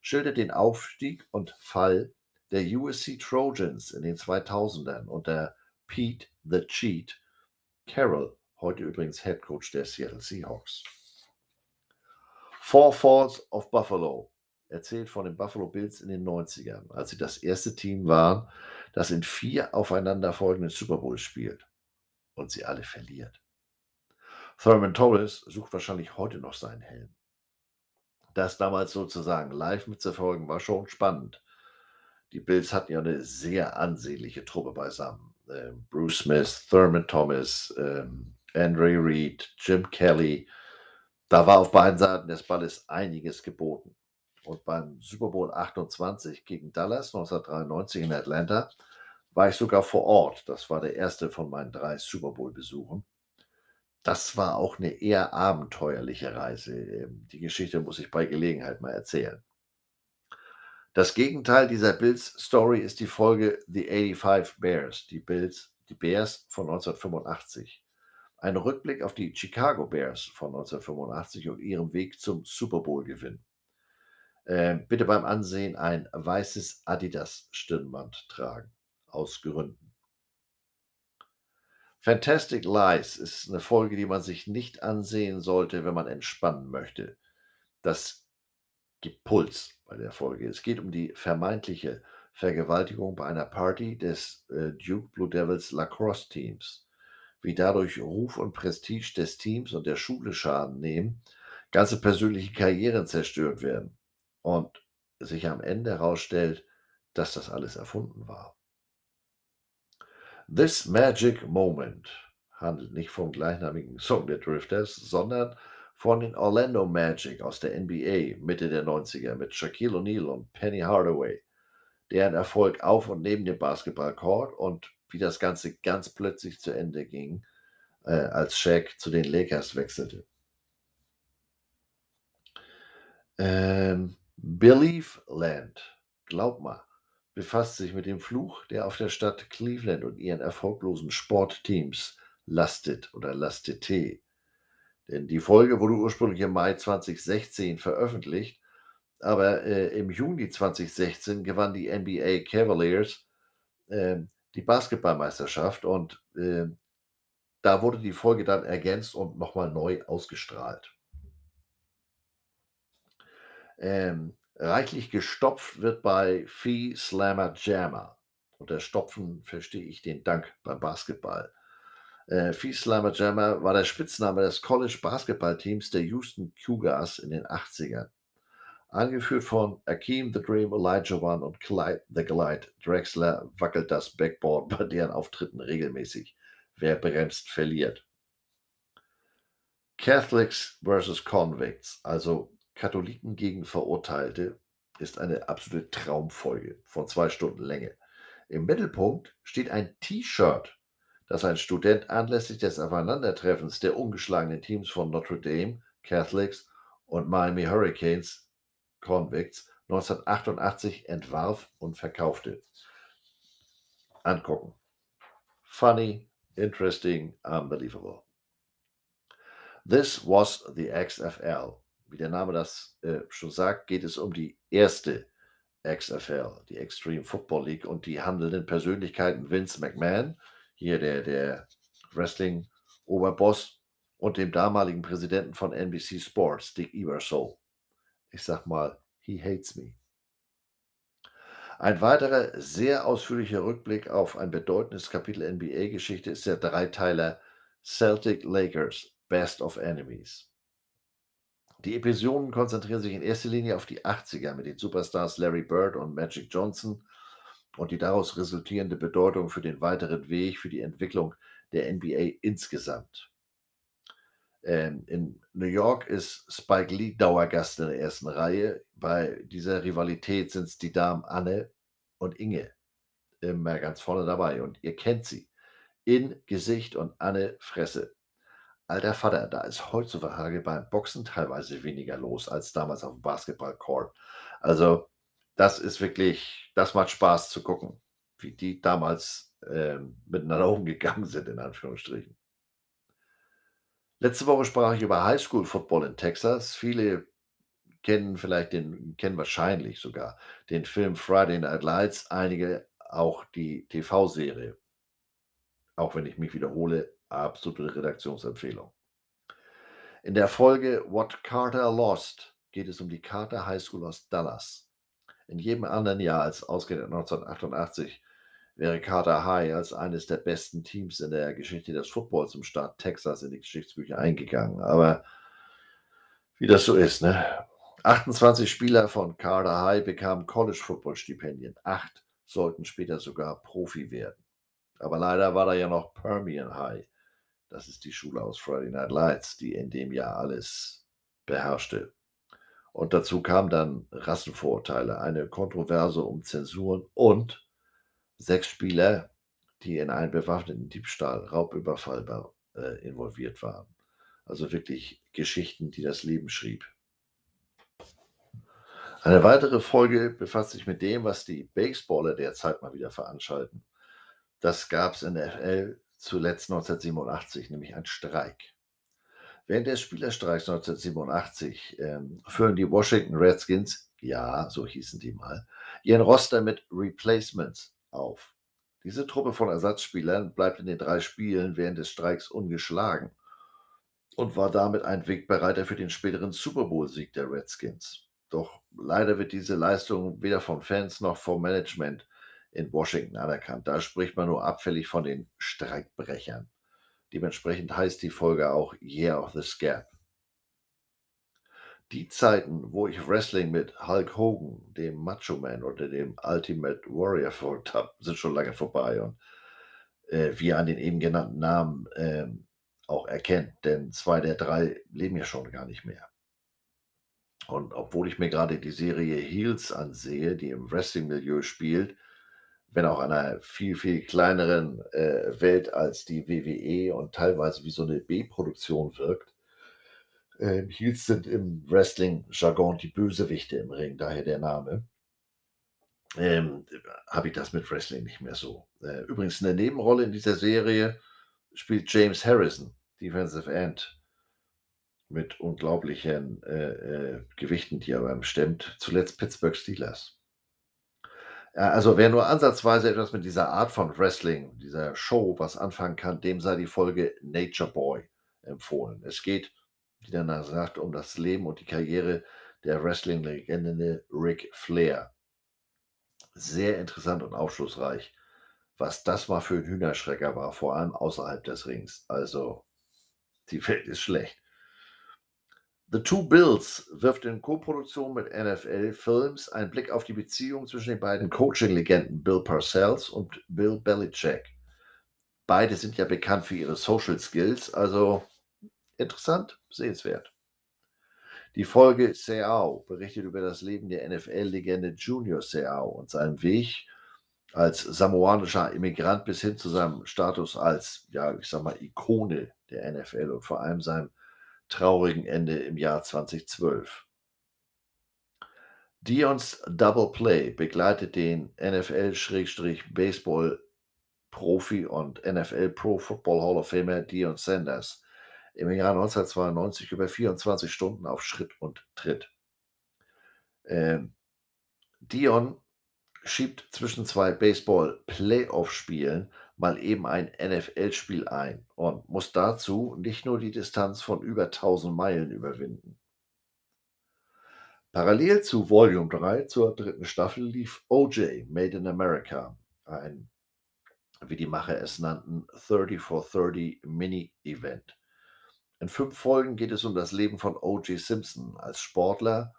schildert den Aufstieg und Fall der USC Trojans in den 2000ern unter Pete the Cheat Carroll, heute übrigens Head Coach der Seattle Seahawks. Four Falls of Buffalo erzählt von den Buffalo Bills in den 90ern, als sie das erste Team waren, das in vier aufeinanderfolgenden Super Bowls spielt und sie alle verliert. Thurman Torres sucht wahrscheinlich heute noch seinen Helm. Das damals sozusagen live mitzuverfolgen, war schon spannend. Die Bills hatten ja eine sehr ansehnliche Truppe beisammen. äh, Bruce Smith, Thurman Thomas, ähm, Andre Reed, Jim Kelly. Da war auf beiden Seiten des Balles einiges geboten. Und beim Super Bowl 28 gegen Dallas 1993 in Atlanta war ich sogar vor Ort. Das war der erste von meinen drei Super Bowl-Besuchen. Das war auch eine eher abenteuerliche Reise. Ähm, die Geschichte muss ich bei Gelegenheit mal erzählen. Das Gegenteil dieser Bills-Story ist die Folge The 85 Bears, die Bills, die Bears von 1985. Ein Rückblick auf die Chicago Bears von 1985 und ihrem Weg zum Super Bowl-Gewinn. Äh, bitte beim Ansehen ein weißes Adidas-Stirnband tragen, aus Gründen. Fantastic Lies ist eine Folge, die man sich nicht ansehen sollte, wenn man entspannen möchte. Das gibt Puls bei der Folge. Es geht um die vermeintliche Vergewaltigung bei einer Party des äh, Duke Blue Devils Lacrosse Teams. Wie dadurch Ruf und Prestige des Teams und der Schule Schaden nehmen, ganze persönliche Karrieren zerstört werden und sich am Ende herausstellt, dass das alles erfunden war. This Magic Moment handelt nicht vom gleichnamigen Song der Drifters, sondern von den Orlando Magic aus der NBA Mitte der 90er mit Shaquille O'Neal und Penny Hardaway, deren Erfolg auf und neben dem Basketballcourt und wie das Ganze ganz plötzlich zu Ende ging, äh, als Shaq zu den Lakers wechselte. Ähm, Belief Land, glaub mal, befasst sich mit dem Fluch, der auf der Stadt Cleveland und ihren erfolglosen Sportteams lastet oder lastete. Denn die Folge wurde ursprünglich im Mai 2016 veröffentlicht, aber äh, im Juni 2016 gewann die NBA Cavaliers äh, die Basketballmeisterschaft und äh, da wurde die Folge dann ergänzt und nochmal neu ausgestrahlt. Ähm, reichlich gestopft wird bei Fee Slammer Jammer. Unter Stopfen verstehe ich den Dank beim Basketball. Äh, Slammer Jammer war der Spitzname des College-Basketballteams der Houston Cougars in den 80ern. Angeführt von Akeem the Dream Elijah One und Clyde the Glide Drexler wackelt das Backboard bei deren Auftritten regelmäßig. Wer bremst, verliert. Catholics versus Convicts, also Katholiken gegen Verurteilte, ist eine absolute Traumfolge von zwei Stunden Länge. Im Mittelpunkt steht ein T-Shirt dass ein Student anlässlich des Aufeinandertreffens der ungeschlagenen Teams von Notre Dame, Catholics und Miami Hurricanes, Convicts, 1988 entwarf und verkaufte. Angucken. Funny, interesting, unbelievable. This was the XFL. Wie der Name das äh, schon sagt, geht es um die erste XFL, die Extreme Football League und die handelnden Persönlichkeiten Vince McMahon, hier der, der Wrestling-Oberboss und dem damaligen Präsidenten von NBC Sports, Dick Ebersol. Ich sag mal, he hates me. Ein weiterer sehr ausführlicher Rückblick auf ein bedeutendes Kapitel NBA-Geschichte ist der Dreiteiler Celtic Lakers Best of Enemies. Die Episoden konzentrieren sich in erster Linie auf die 80er mit den Superstars Larry Bird und Magic Johnson und die daraus resultierende Bedeutung für den weiteren Weg für die Entwicklung der NBA insgesamt. Ähm, in New York ist Spike Lee Dauergast in der ersten Reihe. Bei dieser Rivalität sind es die Damen Anne und Inge immer ganz vorne dabei und ihr kennt sie. In Gesicht und Anne Fresse. Alter Vater, da ist heutzutage beim Boxen teilweise weniger los als damals auf dem Basketballcourt. Also das ist wirklich, das macht Spaß zu gucken, wie die damals äh, miteinander umgegangen sind, in Anführungsstrichen. Letzte Woche sprach ich über Highschool Football in Texas. Viele kennen vielleicht den, kennen wahrscheinlich sogar den Film Friday Night Lights, einige auch die TV-Serie. Auch wenn ich mich wiederhole, absolute Redaktionsempfehlung. In der Folge What Carter Lost geht es um die Carter High School aus Dallas. In jedem anderen Jahr als ausgerechnet 1988 wäre Carter High als eines der besten Teams in der Geschichte des Footballs im Staat Texas in die Geschichtsbücher eingegangen. Aber wie das so ist, ne? 28 Spieler von Carter High bekamen College-Football-Stipendien. Acht sollten später sogar Profi werden. Aber leider war da ja noch Permian High. Das ist die Schule aus Friday Night Lights, die in dem Jahr alles beherrschte. Und dazu kamen dann Rassenvorurteile, eine Kontroverse um Zensuren und sechs Spieler, die in einen bewaffneten Diebstahl, Raubüberfall äh, involviert waren. Also wirklich Geschichten, die das Leben schrieb. Eine weitere Folge befasst sich mit dem, was die Baseballer derzeit mal wieder veranstalten. Das gab es in der FL zuletzt 1987, nämlich ein Streik. Während des Spielerstreiks 1987 ähm, füllen die Washington Redskins, ja, so hießen die mal, ihren Roster mit Replacements auf. Diese Truppe von Ersatzspielern bleibt in den drei Spielen während des Streiks ungeschlagen und war damit ein Wegbereiter für den späteren Super Bowl-Sieg der Redskins. Doch leider wird diese Leistung weder von Fans noch vom Management in Washington anerkannt. Da spricht man nur abfällig von den Streikbrechern. Dementsprechend heißt die Folge auch Year of the Scab. Die Zeiten, wo ich Wrestling mit Hulk Hogan, dem Macho Man oder dem Ultimate Warrior verfolgt habe, sind schon lange vorbei und äh, wie an den eben genannten Namen äh, auch erkennt, denn zwei der drei leben ja schon gar nicht mehr. Und obwohl ich mir gerade die Serie Heels ansehe, die im Wrestling-Milieu spielt, wenn auch einer viel, viel kleineren äh, Welt als die WWE und teilweise wie so eine B-Produktion wirkt. Ähm, Heels sind im Wrestling-Jargon die Bösewichte im Ring, daher der Name. Ähm, Habe ich das mit Wrestling nicht mehr so. Äh, übrigens, eine Nebenrolle in dieser Serie spielt James Harrison, Defensive End, mit unglaublichen äh, äh, Gewichten, die er beim stemmt. Zuletzt Pittsburgh Steelers. Also wer nur ansatzweise etwas mit dieser Art von Wrestling, dieser Show was anfangen kann, dem sei die Folge Nature Boy empfohlen. Es geht, wie der Name sagt, um das Leben und die Karriere der Wrestling-Legende Ric Flair. Sehr interessant und aufschlussreich, was das mal für ein Hühnerschrecker war, vor allem außerhalb des Rings. Also, die Welt ist schlecht. The Two Bills wirft in Koproduktion mit NFL Films einen Blick auf die Beziehung zwischen den beiden Coaching-Legenden Bill Parcells und Bill Belichick. Beide sind ja bekannt für ihre Social Skills, also interessant, sehenswert. Die Folge Seau berichtet über das Leben der NFL-Legende Junior Seau und seinen Weg als samoanischer Immigrant bis hin zu seinem Status als, ja, ich sag mal, Ikone der NFL und vor allem seinem traurigen Ende im Jahr 2012. Dions Double Play begleitet den NFL-Baseball-Profi und NFL Pro Football Hall of Famer Dion Sanders im Jahr 1992 über 24 Stunden auf Schritt und Tritt. Ähm, Dion schiebt zwischen zwei Baseball-Playoff-Spielen mal eben ein NFL-Spiel ein und muss dazu nicht nur die Distanz von über 1000 Meilen überwinden. Parallel zu Volume 3 zur dritten Staffel lief OJ Made in America, ein, wie die Macher es nannten, 30 for 30 Mini-Event. In fünf Folgen geht es um das Leben von OJ Simpson als Sportler,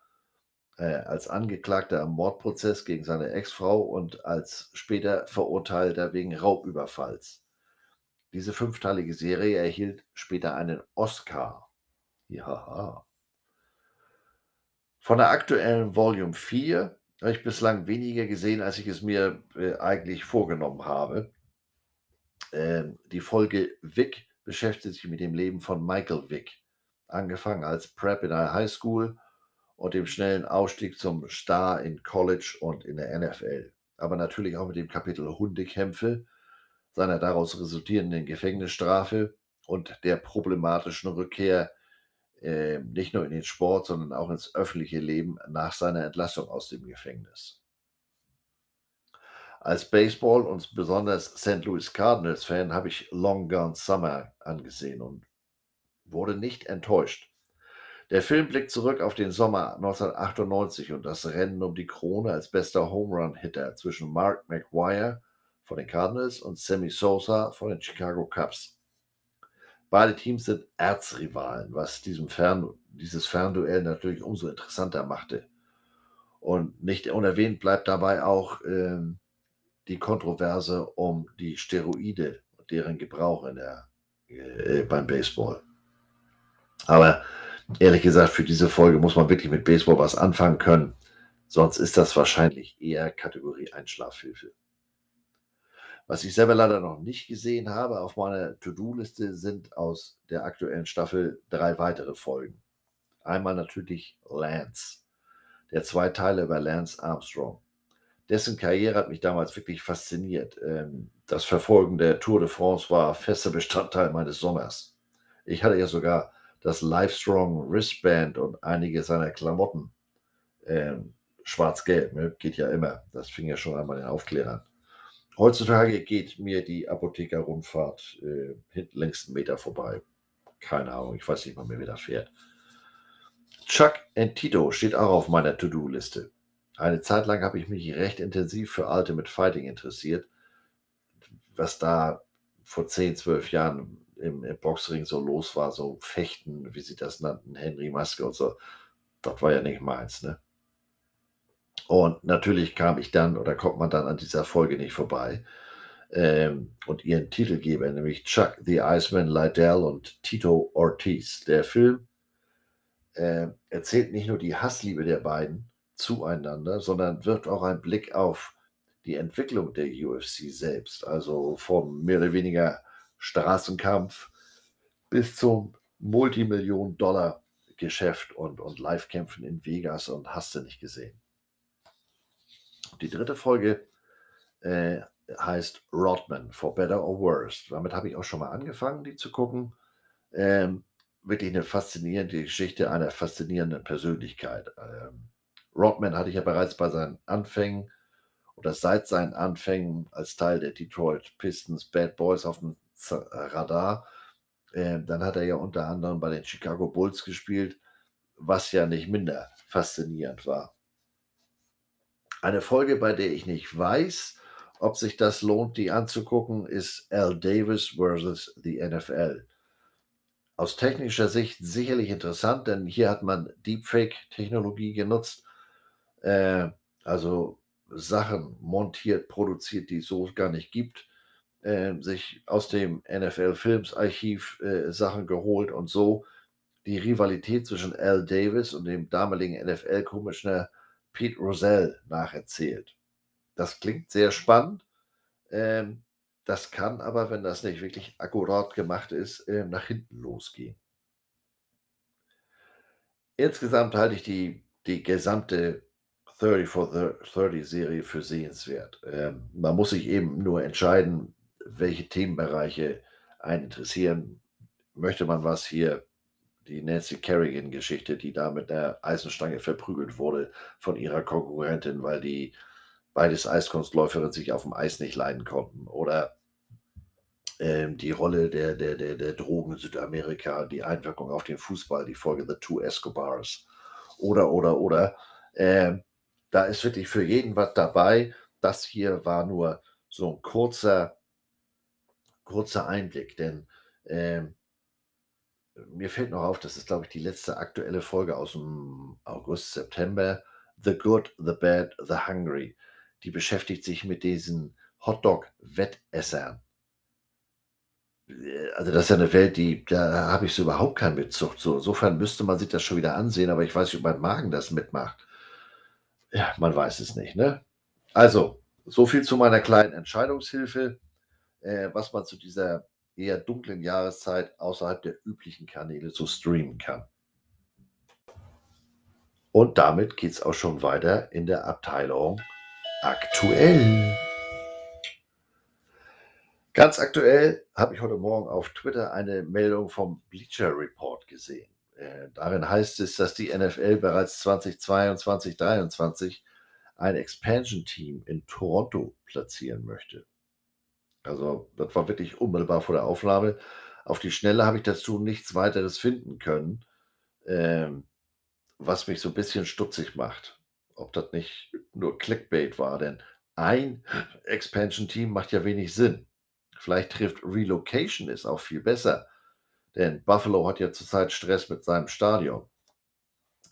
äh, als Angeklagter am Mordprozess gegen seine Ex-Frau und als später Verurteilter wegen Raubüberfalls. Diese fünfteilige Serie erhielt später einen Oscar. Ja. Von der aktuellen Volume 4 habe ich bislang weniger gesehen, als ich es mir äh, eigentlich vorgenommen habe. Ähm, die Folge Vic beschäftigt sich mit dem Leben von Michael Vick. Angefangen als Prep in einer High School und dem schnellen Aufstieg zum Star in College und in der NFL. Aber natürlich auch mit dem Kapitel Hundekämpfe, seiner daraus resultierenden Gefängnisstrafe und der problematischen Rückkehr äh, nicht nur in den Sport, sondern auch ins öffentliche Leben nach seiner Entlassung aus dem Gefängnis. Als Baseball und besonders St. Louis Cardinals Fan habe ich Long Gone Summer angesehen und wurde nicht enttäuscht. Der Film blickt zurück auf den Sommer 1998 und das Rennen um die Krone als bester Home Run Hitter zwischen Mark McGuire von den Cardinals und Sammy Sosa von den Chicago Cubs. Beide Teams sind Erzrivalen, was Fern, dieses Fernduell natürlich umso interessanter machte. Und nicht unerwähnt bleibt dabei auch, äh, die Kontroverse um die Steroide und deren Gebrauch in der, äh, beim Baseball. Aber ehrlich gesagt, für diese Folge muss man wirklich mit Baseball was anfangen können. Sonst ist das wahrscheinlich eher Kategorie Einschlafhilfe. Was ich selber leider noch nicht gesehen habe auf meiner To-Do-Liste sind aus der aktuellen Staffel drei weitere Folgen. Einmal natürlich Lance, der zwei Teile über Lance Armstrong. Dessen Karriere hat mich damals wirklich fasziniert. Ähm, das Verfolgen der Tour de France war fester Bestandteil meines Sommers. Ich hatte ja sogar das Livestrong Wristband und einige seiner Klamotten. Ähm, Schwarz-Gelb, ne? geht ja immer. Das fing ja schon einmal in Aufklärern. Heutzutage geht mir die Apotheker-Rundfahrt äh, hinten Meter vorbei. Keine Ahnung, ich weiß nicht mal mehr, wer da fährt. Chuck and Tito steht auch auf meiner To-Do-Liste. Eine Zeit lang habe ich mich recht intensiv für Ultimate Fighting interessiert, was da vor 10, 12 Jahren im, im Boxring so los war, so Fechten, wie sie das nannten, Henry Maske und so. Das war ja nicht meins, ne? Und natürlich kam ich dann oder kommt man dann an dieser Folge nicht vorbei. Ähm, und ihren Titelgeber, nämlich Chuck the Iceman Liddell und Tito Ortiz. Der Film äh, erzählt nicht nur die Hassliebe der beiden zueinander, sondern wirft auch einen Blick auf die Entwicklung der UFC selbst. Also vom mehr oder weniger Straßenkampf bis zum Multimillion-Dollar-Geschäft und, und Live-Kämpfen in Vegas und hast du nicht gesehen. Die dritte Folge äh, heißt Rodman, For Better or Worse. Damit habe ich auch schon mal angefangen, die zu gucken. Ähm, wirklich eine faszinierende Geschichte einer faszinierenden Persönlichkeit. Ähm, Rodman hatte ich ja bereits bei seinen Anfängen oder seit seinen Anfängen als Teil der Detroit Pistons Bad Boys auf dem Radar. Ähm, dann hat er ja unter anderem bei den Chicago Bulls gespielt, was ja nicht minder faszinierend war. Eine Folge, bei der ich nicht weiß, ob sich das lohnt, die anzugucken, ist Al Davis versus the NFL. Aus technischer Sicht sicherlich interessant, denn hier hat man Deepfake-Technologie genutzt, äh, also Sachen montiert, produziert, die es so gar nicht gibt, äh, sich aus dem NFL-Filmsarchiv äh, Sachen geholt und so die Rivalität zwischen Al Davis und dem damaligen NFL-Commissioner Pete Rosell nacherzählt. Das klingt sehr spannend. Ähm, das kann aber, wenn das nicht wirklich akkurat gemacht ist, äh, nach hinten losgehen. Insgesamt halte ich die, die gesamte 30 for 30 Serie für sehenswert. Ähm, man muss sich eben nur entscheiden, welche Themenbereiche einen interessieren. Möchte man was hier die Nancy Kerrigan-Geschichte, die da mit der Eisenstange verprügelt wurde von ihrer Konkurrentin, weil die beides Eiskunstläuferinnen sich auf dem Eis nicht leiden konnten. Oder ähm, die Rolle der, der, der, der Drogen in Südamerika, die Einwirkung auf den Fußball, die Folge The Two Escobars. Oder, oder, oder. Ähm, da ist wirklich für jeden was dabei. Das hier war nur so ein kurzer, kurzer Einblick, denn ähm, mir fällt noch auf, das ist, glaube ich, die letzte aktuelle Folge aus dem August, September. The Good, The Bad, The Hungry. Die beschäftigt sich mit diesen Hotdog-Wettessern. Also das ist ja eine Welt, die, da habe ich so überhaupt keinen Bezug zu. Insofern müsste man sich das schon wieder ansehen, aber ich weiß nicht, ob mein Magen das mitmacht. Ja, man weiß es nicht, ne? Also, so viel zu meiner kleinen Entscheidungshilfe, äh, was man zu dieser eher dunklen Jahreszeit außerhalb der üblichen Kanäle so streamen kann. Und damit geht es auch schon weiter in der Abteilung aktuell. Ganz aktuell habe ich heute Morgen auf Twitter eine Meldung vom Bleacher Report gesehen. Äh, darin heißt es, dass die NFL bereits 2022, 2023 ein Expansion-Team in Toronto platzieren möchte. Also, das war wirklich unmittelbar vor der Aufnahme. Auf die Schnelle habe ich dazu nichts weiteres finden können, ähm, was mich so ein bisschen stutzig macht. Ob das nicht nur Clickbait war, denn ein Expansion-Team macht ja wenig Sinn. Vielleicht trifft Relocation ist auch viel besser, denn Buffalo hat ja zurzeit Stress mit seinem Stadion.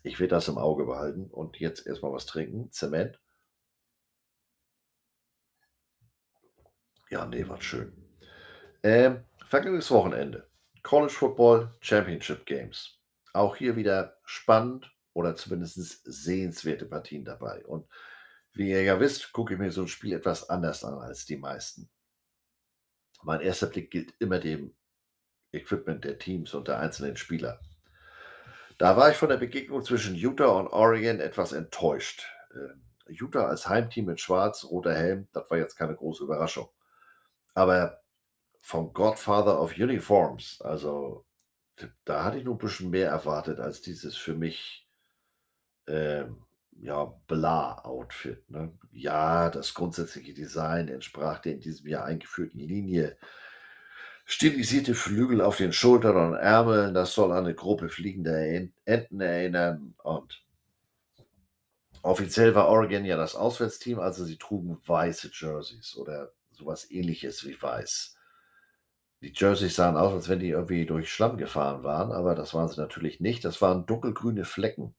Ich werde das im Auge behalten und jetzt erstmal was trinken. Zement. Ja, ne, war schön. Ähm, vergangenes Wochenende. College Football Championship Games. Auch hier wieder spannend oder zumindest sehenswerte Partien dabei. Und wie ihr ja wisst, gucke ich mir so ein Spiel etwas anders an als die meisten. Mein erster Blick gilt immer dem Equipment der Teams und der einzelnen Spieler. Da war ich von der Begegnung zwischen Utah und Oregon etwas enttäuscht. Ähm, Utah als Heimteam mit schwarz-roter Helm, das war jetzt keine große Überraschung. Aber vom Godfather of Uniforms, also da hatte ich noch ein bisschen mehr erwartet als dieses für mich ähm, ja, Bla-Outfit. Ne? Ja, das grundsätzliche Design entsprach der in diesem Jahr eingeführten Linie. Stilisierte Flügel auf den Schultern und Ärmeln, das soll an eine Gruppe fliegender Enten erinnern. Und offiziell war Oregon ja das Auswärtsteam, also sie trugen weiße Jerseys oder sowas ähnliches wie weiß. Die Jerseys sahen aus, als wenn die irgendwie durch Schlamm gefahren waren, aber das waren sie natürlich nicht. Das waren dunkelgrüne Flecken.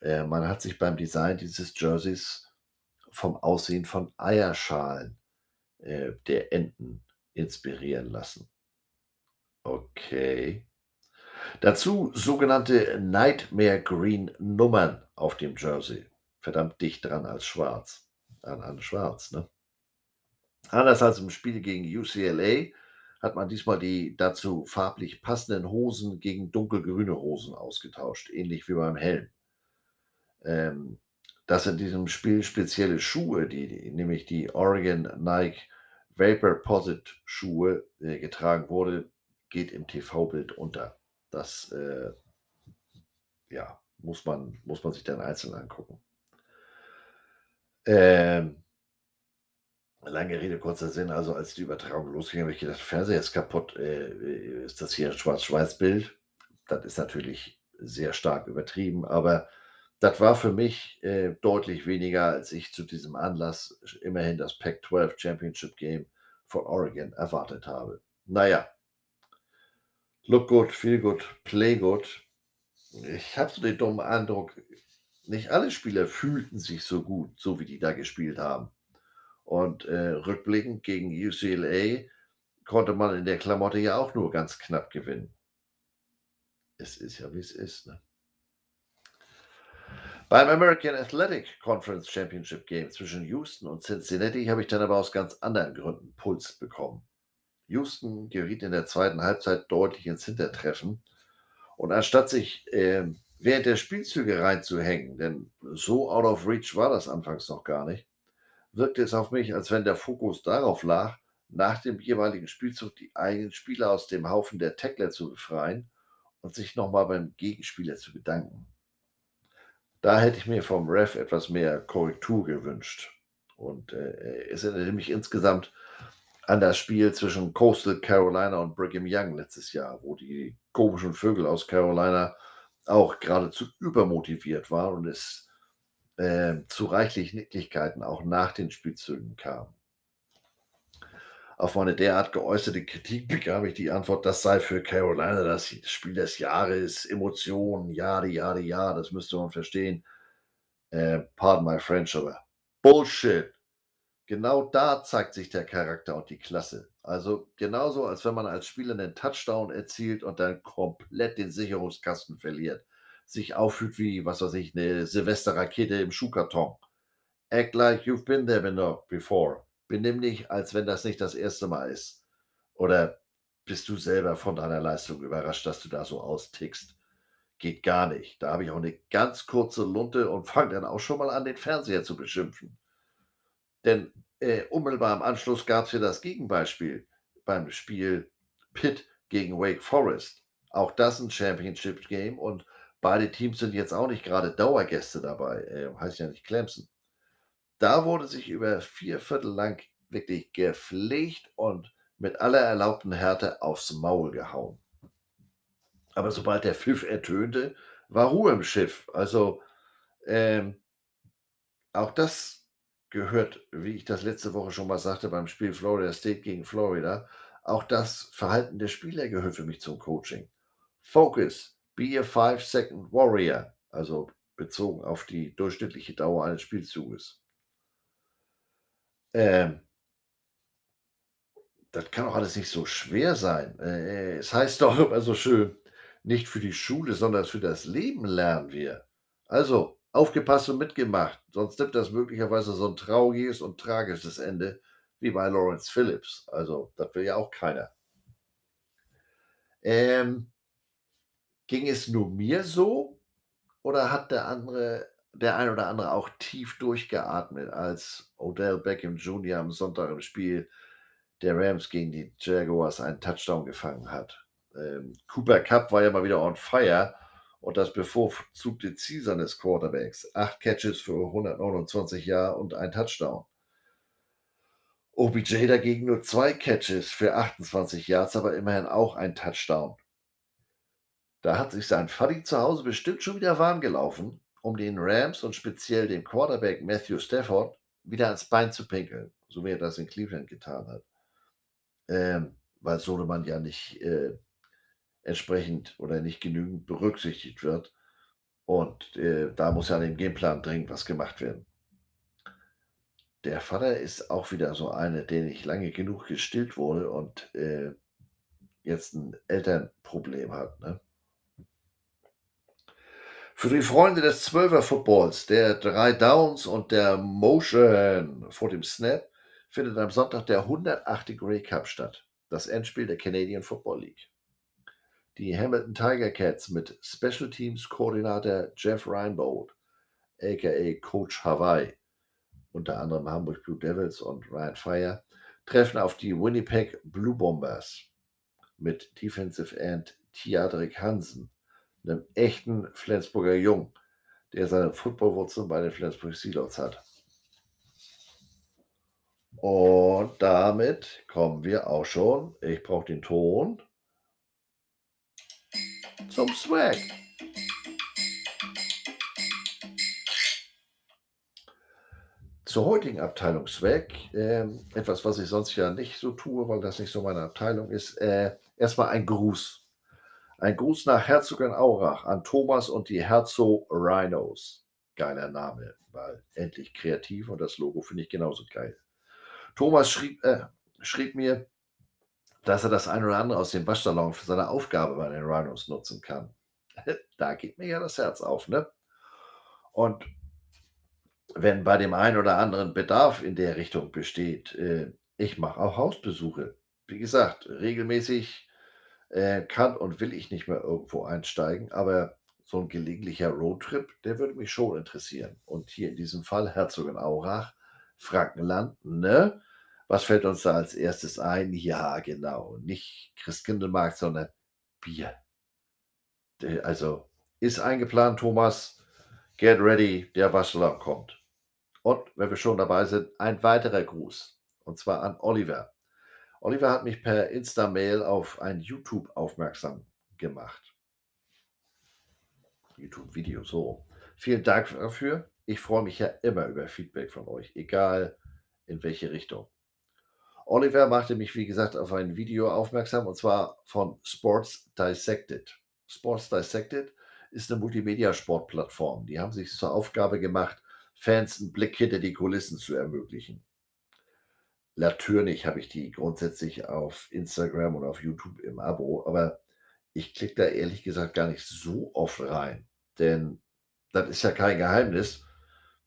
Äh, man hat sich beim Design dieses Jerseys vom Aussehen von Eierschalen äh, der Enten inspirieren lassen. Okay. Dazu sogenannte Nightmare Green Nummern auf dem Jersey. Verdammt dicht dran als schwarz. An, an schwarz, ne? Anders als im Spiel gegen UCLA hat man diesmal die dazu farblich passenden Hosen gegen dunkelgrüne Hosen ausgetauscht, ähnlich wie beim Helm. Ähm, dass in diesem Spiel spezielle Schuhe, die, die nämlich die Oregon Nike Vapor Posit Schuhe äh, getragen wurde, geht im TV-Bild unter. Das äh, ja, muss, man, muss man sich dann einzeln angucken. Ähm, Lange Rede, kurzer Sinn. Also, als die Übertragung losging, habe ich gedacht, Fernseher ist kaputt. Äh, äh, ist das hier ein Schwarz-Weiß-Bild? Das ist natürlich sehr stark übertrieben, aber das war für mich äh, deutlich weniger, als ich zu diesem Anlass immerhin das Pac-12 Championship Game von Oregon erwartet habe. Naja, look good, feel good, play good. Ich habe so den dummen Eindruck, nicht alle Spieler fühlten sich so gut, so wie die da gespielt haben. Und äh, rückblickend gegen UCLA konnte man in der Klamotte ja auch nur ganz knapp gewinnen. Es ist ja, wie es ist. Ne? Beim American Athletic Conference Championship Game zwischen Houston und Cincinnati habe ich dann aber aus ganz anderen Gründen Puls bekommen. Houston geriet in der zweiten Halbzeit deutlich ins Hintertreffen. Und anstatt sich äh, während der Spielzüge reinzuhängen, denn so out of reach war das anfangs noch gar nicht, wirkte es auf mich, als wenn der Fokus darauf lag, nach dem jeweiligen Spielzug die eigenen Spieler aus dem Haufen der Tackler zu befreien und sich nochmal beim Gegenspieler zu bedanken. Da hätte ich mir vom Ref etwas mehr Korrektur gewünscht. Und äh, es erinnerte mich insgesamt an das Spiel zwischen Coastal Carolina und Brigham Young letztes Jahr, wo die komischen Vögel aus Carolina auch geradezu übermotiviert waren und es äh, zu reichlich Nicklichkeiten auch nach den Spielzügen kam. Auf meine derart geäußerte Kritik bekam ich die Antwort, das sei für Carolina das Spiel des Jahres, Emotionen, ja, ja, ja, das müsste man verstehen. Äh, pardon my French, aber Bullshit. Genau da zeigt sich der Charakter und die Klasse. Also genauso, als wenn man als Spieler einen Touchdown erzielt und dann komplett den Sicherungskasten verliert sich aufführt wie, was weiß ich, eine Silvesterrakete im Schuhkarton. Act like you've been there before. Benimm dich, als wenn das nicht das erste Mal ist. Oder bist du selber von deiner Leistung überrascht, dass du da so austickst? Geht gar nicht. Da habe ich auch eine ganz kurze Lunte und fange dann auch schon mal an, den Fernseher zu beschimpfen. Denn äh, unmittelbar im Anschluss gab es ja das Gegenbeispiel beim Spiel Pitt gegen Wake Forest. Auch das ein Championship Game und Beide Teams sind jetzt auch nicht gerade Dauergäste dabei, äh, heißt ja nicht Clemson. Da wurde sich über vier Viertel lang wirklich gepflegt und mit aller erlaubten Härte aufs Maul gehauen. Aber sobald der Pfiff ertönte, war Ruhe im Schiff. Also ähm, auch das gehört, wie ich das letzte Woche schon mal sagte, beim Spiel Florida State gegen Florida, auch das Verhalten der Spieler gehört für mich zum Coaching. Focus, Be a Five-Second Warrior, also bezogen auf die durchschnittliche Dauer eines Spielzuges. Ähm, das kann doch alles nicht so schwer sein. Äh, es heißt doch immer so schön: „Nicht für die Schule, sondern für das Leben lernen wir.“ Also, aufgepasst und mitgemacht, sonst nimmt das möglicherweise so 'n trauriges und tragisches Ende wie bei Lawrence Phillips. Also, das will ja auch keiner. Ähm ging es nur mir so oder hat der andere der ein oder andere auch tief durchgeatmet, als Odell Beckham Jr. am Sonntag im Spiel der Rams gegen die Jaguars einen Touchdown gefangen hat? Ähm, Cooper Kupp war ja mal wieder on fire und das bevorzugte Ziel seines Quarterbacks. 8 Catches für 129 Yards und ein Touchdown. OBJ dagegen nur 2 Catches für 28 Yards, aber immerhin auch ein Touchdown. Da hat sich sein Vati zu Hause bestimmt schon wieder warm gelaufen, um den Rams und speziell dem Quarterback Matthew Stafford wieder ans Bein zu pinkeln, so wie er das in Cleveland getan hat. Ähm, weil Soleman ja nicht äh, entsprechend oder nicht genügend berücksichtigt wird. Und äh, da muss ja an dem Gameplan dringend was gemacht werden. Der Vater ist auch wieder so eine, der nicht lange genug gestillt wurde und äh, jetzt ein Elternproblem hat. Ne? Für die Freunde des Zwölfer-Footballs, der drei Downs und der Motion vor dem Snap findet am Sonntag der 108. Grey Cup statt, das Endspiel der Canadian Football League. Die Hamilton Tiger Cats mit Special Teams Koordinator Jeff Reinbold, aka Coach Hawaii, unter anderem Hamburg Blue Devils und Ryan Fire, treffen auf die Winnipeg Blue Bombers mit Defensive End Tiadrik Hansen, einem echten Flensburger Jung, der seine Footballwurzeln bei den Flensburg Sealords hat. Und damit kommen wir auch schon, ich brauche den Ton, zum Swag. Zur heutigen Abteilung Swag, äh, etwas, was ich sonst ja nicht so tue, weil das nicht so meine Abteilung ist. Äh, erstmal ein Gruß. Ein Gruß nach Herzogenaurach an Thomas und die Herzog Rhinos. Geiler Name, weil endlich kreativ und das Logo finde ich genauso geil. Thomas schrieb, äh, schrieb mir, dass er das ein oder andere aus dem Waschsalon für seine Aufgabe bei den Rhinos nutzen kann. da geht mir ja das Herz auf, ne? Und wenn bei dem einen oder anderen Bedarf in der Richtung besteht, äh, ich mache auch Hausbesuche. Wie gesagt, regelmäßig äh, kann und will ich nicht mehr irgendwo einsteigen, aber so ein gelegentlicher Roadtrip, der würde mich schon interessieren. Und hier in diesem Fall Herzogenaurach, Frankenland, ne? Was fällt uns da als erstes ein? Ja, genau, nicht Christkindlmarkt, sondern Bier. Also ist eingeplant, Thomas. Get ready, der Waschsalon kommt. Und wenn wir schon dabei sind, ein weiterer Gruß. Und zwar an Oliver. Oliver hat mich per Insta-Mail auf ein YouTube aufmerksam gemacht. YouTube-Video, so. Vielen Dank dafür. Ich freue mich ja immer über Feedback von euch, egal in welche Richtung. Oliver machte mich, wie gesagt, auf ein Video aufmerksam und zwar von Sports Dissected. Sports Dissected ist eine Multimedia-Sportplattform. Die haben sich zur Aufgabe gemacht, Fans einen Blick hinter die Kulissen zu ermöglichen. Natürlich habe ich die grundsätzlich auf Instagram und auf YouTube im Abo, aber ich klicke da ehrlich gesagt gar nicht so oft rein, denn das ist ja kein Geheimnis,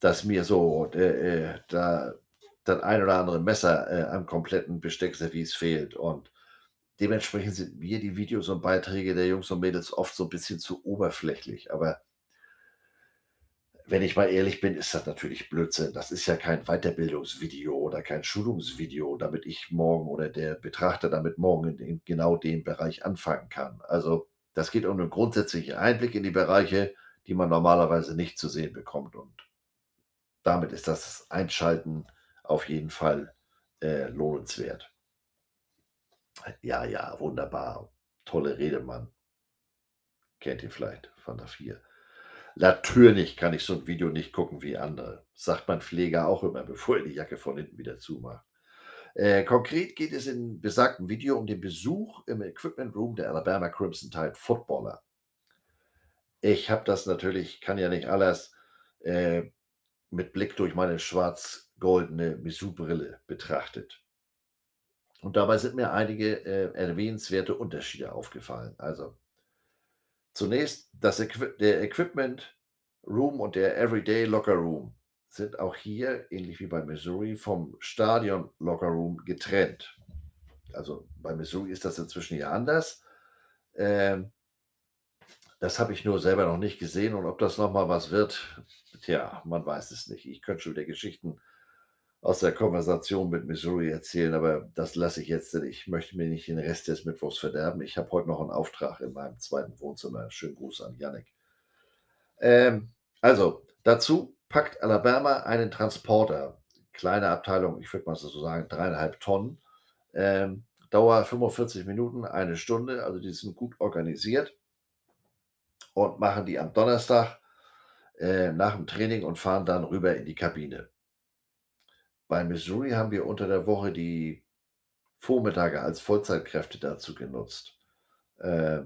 dass mir so äh, da das ein oder andere Messer äh, am kompletten Besteckservice fehlt. Und dementsprechend sind mir die Videos und Beiträge der Jungs und Mädels oft so ein bisschen zu oberflächlich. Aber wenn ich mal ehrlich bin, ist das natürlich Blödsinn. Das ist ja kein Weiterbildungsvideo oder kein Schulungsvideo, damit ich morgen oder der Betrachter damit morgen in, genau dem Bereich anfangen kann. Also das geht um einen grundsätzlichen Einblick in die Bereiche, die man normalerweise nicht zu sehen bekommt. Und damit ist das Einschalten auf jeden Fall äh, lohnenswert. Ja, ja, wunderbar. Tolle Rede, Mann. Kennt ihr vielleicht von der 4. Natürlich kann ich so ein Video nicht gucken wie andere. Sagt mein Pfleger auch immer, bevor er die Jacke von hinten wieder zumacht. Äh, konkret geht es in besagtem Video um den Besuch im Equipment Room der Alabama Crimson Tide Footballer. Ich habe das natürlich, kann ja nicht alles, äh, mit Blick durch meine schwarz-goldene Missou-Brille betrachtet. Und dabei sind mir einige, äh, erwähnenswerte Unterschiede aufgefallen. Also zunächst das Equi der Equipment Room und der Everyday Locker Room sind auch hier, ähnlich wie bei Missouri, vom Stadion Locker Room getrennt. Also bei Missouri ist das inzwischen ja anders. Ähm, das habe ich nur selber noch nicht gesehen und ob das noch mal was wird, tja, man weiß es nicht. Ich könnte schon wieder Geschichten aus der Konversation mit Missouri erzählen, aber das lasse ich jetzt, denn ich möchte mir nicht den Rest des Mittwochs verderben. Ich habe heute noch einen Auftrag in meinem zweiten Wohnzimmer. Schönen Gruß an Yannick. Ähm, also, dazu packt Alabama einen Transporter, kleine Abteilung, ich würde mal so sagen, dreieinhalb Tonnen. Ähm, Dauer 45 Minuten, eine Stunde, also die sind gut organisiert und machen die am Donnerstag äh, nach dem Training und fahren dann rüber in die Kabine. Bei Missouri haben wir unter der Woche die Vormittage als Vollzeitkräfte dazu genutzt. Äh,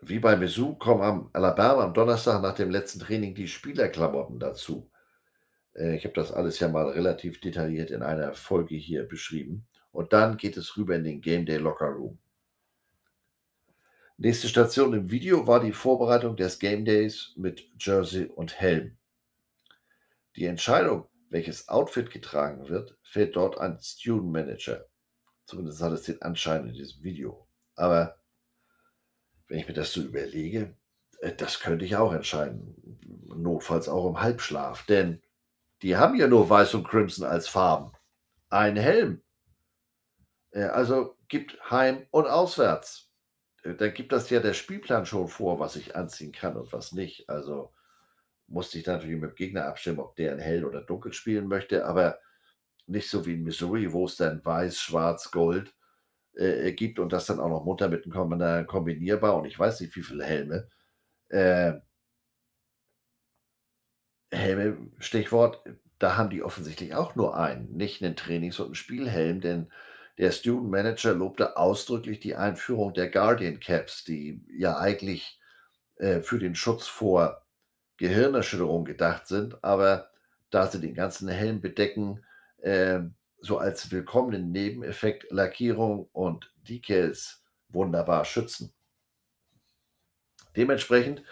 wie bei Mizzou kommen am Alabama am Donnerstag nach dem letzten Training die Spielerklamotten dazu. Äh, ich habe das alles ja mal relativ detailliert in einer Folge hier beschrieben. Und dann geht es rüber in den Game Day Locker Room. Nächste Station im Video war die Vorbereitung des Game Days mit Jersey und Helm. Die Entscheidung, welches Outfit getragen wird, fällt dort an Student Manager. Zumindest hat es den Anschein in diesem Video. Aber wenn ich mir das so überlege, äh, das könnte ich auch entscheiden. Notfalls auch im Halbschlaf. Denn die haben ja nur Weiß und Crimson als Farben. Ein Helm. Äh, also gibt Heim und Auswärts. Äh, da gibt das ja der Spielplan schon vor, was ich anziehen kann und was nicht. Also musste ich natürlich mit dem Gegner abstimmen, ob der in hell oder dunkel spielen möchte, aber nicht so wie in Missouri, wo es dann weiß, schwarz, gold äh, gibt und das dann auch noch munter mit einem kombinierbar und ich weiß nicht, wie viele Helme. Äh, Helme, Stichwort, da haben die offensichtlich auch nur einen, nicht einen Trainings- und einen Spielhelm, denn der Student Manager lobte ausdrücklich die Einführung der Guardian Caps, die ja eigentlich äh, für den Schutz vor Gehirnerschütterung gedacht sind, aber da sie den ganzen Helm bedecken, äh, so als willkommenen Nebeneffekt Lackierung und Decals wunderbar schützen. Dementsprechend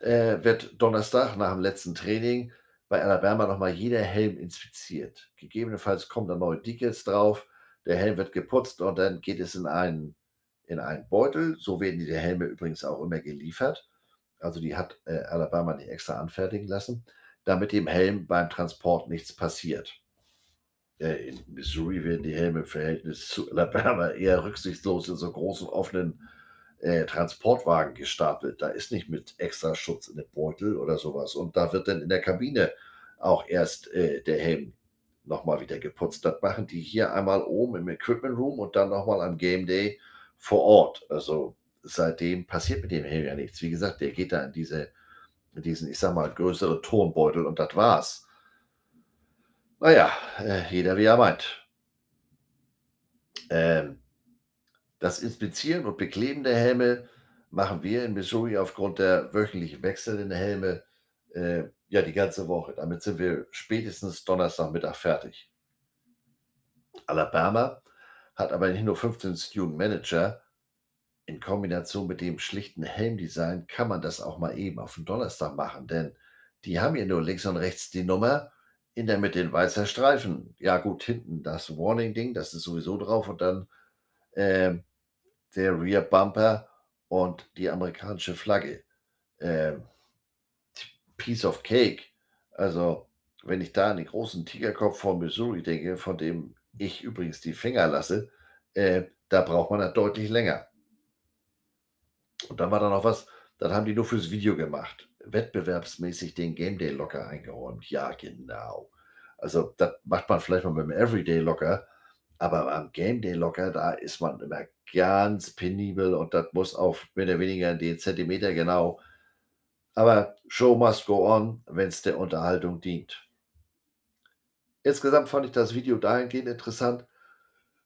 äh, wird Donnerstag nach dem letzten Training bei Alabama nochmal jeder Helm inspiziert. Gegebenenfalls kommen da neue Decals drauf, der Helm wird geputzt und dann geht es in einen, in einen Beutel. So werden die Helme übrigens auch immer geliefert. Also die hat äh, Alabama nicht extra anfertigen lassen, damit dem Helm beim Transport nichts passiert. Äh, in Missouri werden die Helme im Verhältnis zu Alabama eher rücksichtslos in so großen offenen äh, Transportwagen gestapelt. Da ist nicht mit extra Schutz in den Beutel oder sowas. Und da wird dann in der Kabine auch erst äh, der Helm nochmal wieder geputzt. Das machen die hier einmal oben im Equipment Room und dann nochmal am Game Day vor Ort. Also seitdem passiert mit dem Helm ja nichts. Wie gesagt, der geht da in diese, in diesen, ich sag mal, größeren Turnbeutel und das war's. Naja, äh, jeder wie er meint. Ähm, das Inspizieren und Bekleben der Helme machen wir in Missouri aufgrund der wöchentlich wechselnden Helme äh, ja die ganze Woche. Damit sind wir spätestens Donnerstagmittag fertig. Alabama hat aber nicht nur 15 Student Manager. In Kombination mit dem schlichten Helmdesign kann man das auch mal eben auf den Donnerstag machen, denn die haben ja nur links und rechts die Nummer, in der Mitte ein weißer Streifen. Ja gut, hinten das Warning-Ding, das ist sowieso drauf und dann äh, der Rear Bumper und die amerikanische Flagge. Äh, Piece of Cake. Also, wenn ich da an den großen Tigerkopf von Missouri denke, von dem ich übrigens die Finger lasse, äh, da braucht man das deutlich länger. Und dann war da noch was, das haben die nur fürs Video gemacht. Wettbewerbsmäßig den Game Day Locker eingeräumt. Ja, genau. Also, das macht man vielleicht mal mit dem Everyday Locker, aber am Game Day Locker, da ist man immer ganz penibel und das muss auf mehr oder weniger den Zentimeter genau aber Show must go on, wenn es der Unterhaltung dient. Insgesamt fand ich das Video dahingehend interessant,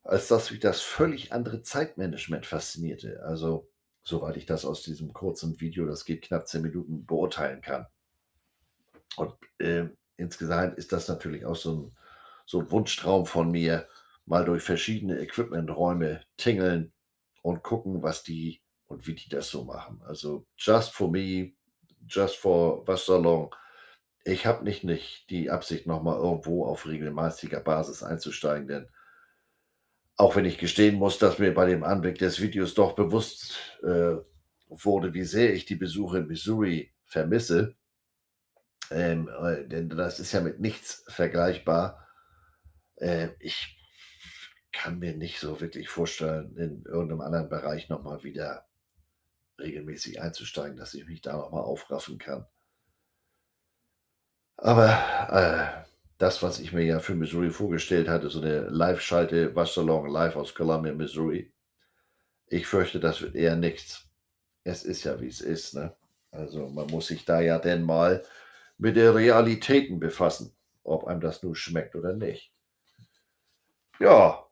als dass mich das völlig andere Zeitmanagement faszinierte. Also, soweit ich das aus diesem kurzen Video, das geht knapp 10 Minuten, beurteilen kann. Und äh, insgesamt ist das natürlich auch so ein, so ein Wunschtraum von mir, mal durch verschiedene Equipmenträume tingeln und gucken, was die und wie die das so machen. Also just for me, just for Waschsalon. Ich habe nicht, nicht die Absicht, nochmal irgendwo auf regelmäßiger Basis einzusteigen, denn auch wenn ich gestehen muss, dass mir bei dem Anblick des Videos doch bewusst äh, wurde, wie sehr ich die Besuche in Missouri vermisse. Ähm, äh, denn das ist ja mit nichts vergleichbar. Äh, ich kann mir nicht so wirklich vorstellen, in irgendeinem anderen Bereich nochmal wieder regelmäßig einzusteigen, dass ich mich da nochmal aufraffen kann. Aber äh, das, was ich mir ja für Missouri vorgestellt hatte, so eine Live-Schalte Wasserlong live aus Columbia, Missouri. Ich fürchte, das wird eher nichts. Es ist ja, wie es ist. Ne? Also man muss sich da ja denn mal mit den Realitäten befassen, ob einem das nun schmeckt oder nicht. Ja,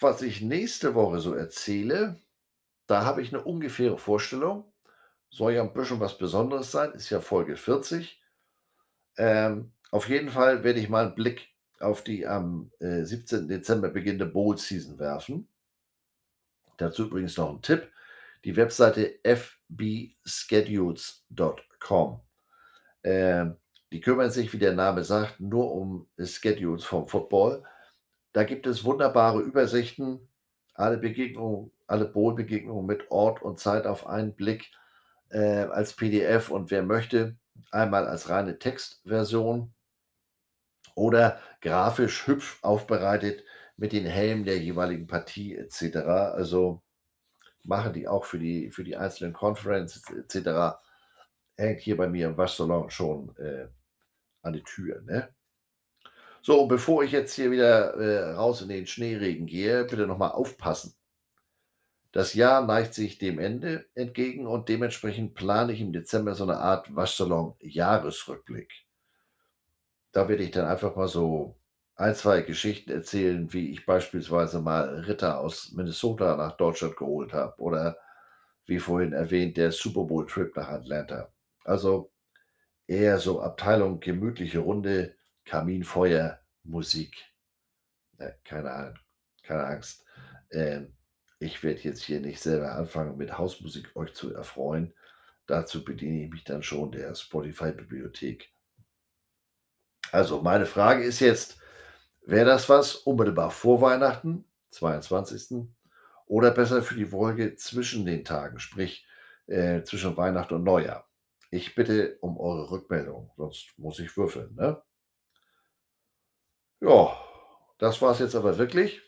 was ich nächste Woche so erzähle, da habe ich eine ungefähre Vorstellung. Soll ja ein bisschen was Besonderes sein, ist ja Folge 40. Ähm, auf jeden Fall werde ich mal einen Blick auf die am äh, 17. Dezember beginnende Bowl Season werfen. Dazu übrigens noch ein Tipp. Die Webseite fbschedules.com. Äh, die kümmern sich, wie der Name sagt, nur um Schedules vom Football. Da gibt es wunderbare Übersichten, alle Begegnungen, alle Bowl-Begegnungen mit Ort und Zeit auf einen Blick äh, als PDF und wer möchte, einmal als reine Textversion oder grafisch hübsch aufbereitet mit den Helmen der jeweiligen Partie etc. Also machen die auch für die, für die einzelnen Conferences etc. Hängt hier bei mir im Waschsalon schon äh, an die Tür. Ne? So, und bevor ich jetzt hier wieder äh, raus in den Schneeregen gehe, bitte nochmal aufpassen. Das Jahr neigt sich dem Ende entgegen und dementsprechend plane ich im Dezember so eine Art Waschsalon-Jahresrückblick. Da werde ich dann einfach mal so ein, zwei Geschichten erzählen, wie ich beispielsweise mal Ritter aus Minnesota nach Deutschland geholt habe oder wie vorhin erwähnt, der Super Bowl-Trip nach Atlanta. Also eher so Abteilung gemütliche Runde, Kaminfeuer, Musik. Ja, keine Ahnung, keine Angst. Ähm, ich werde jetzt hier nicht selber anfangen, mit Hausmusik euch zu erfreuen. Dazu bediene ich mich dann schon der Spotify-Bibliothek. Also meine Frage ist jetzt, wäre das was unmittelbar vor Weihnachten, 22. oder besser für die Folge zwischen den Tagen, sprich äh, zwischen Weihnachten und Neujahr? Ich bitte um eure Rückmeldung, sonst muss ich würfeln. Ne? Ja, das war es jetzt aber wirklich.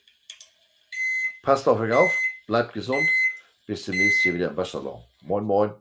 Passt auf euch auf, bleibt gesund. Bis demnächst hier wieder im Waschsalon. Moin, moin.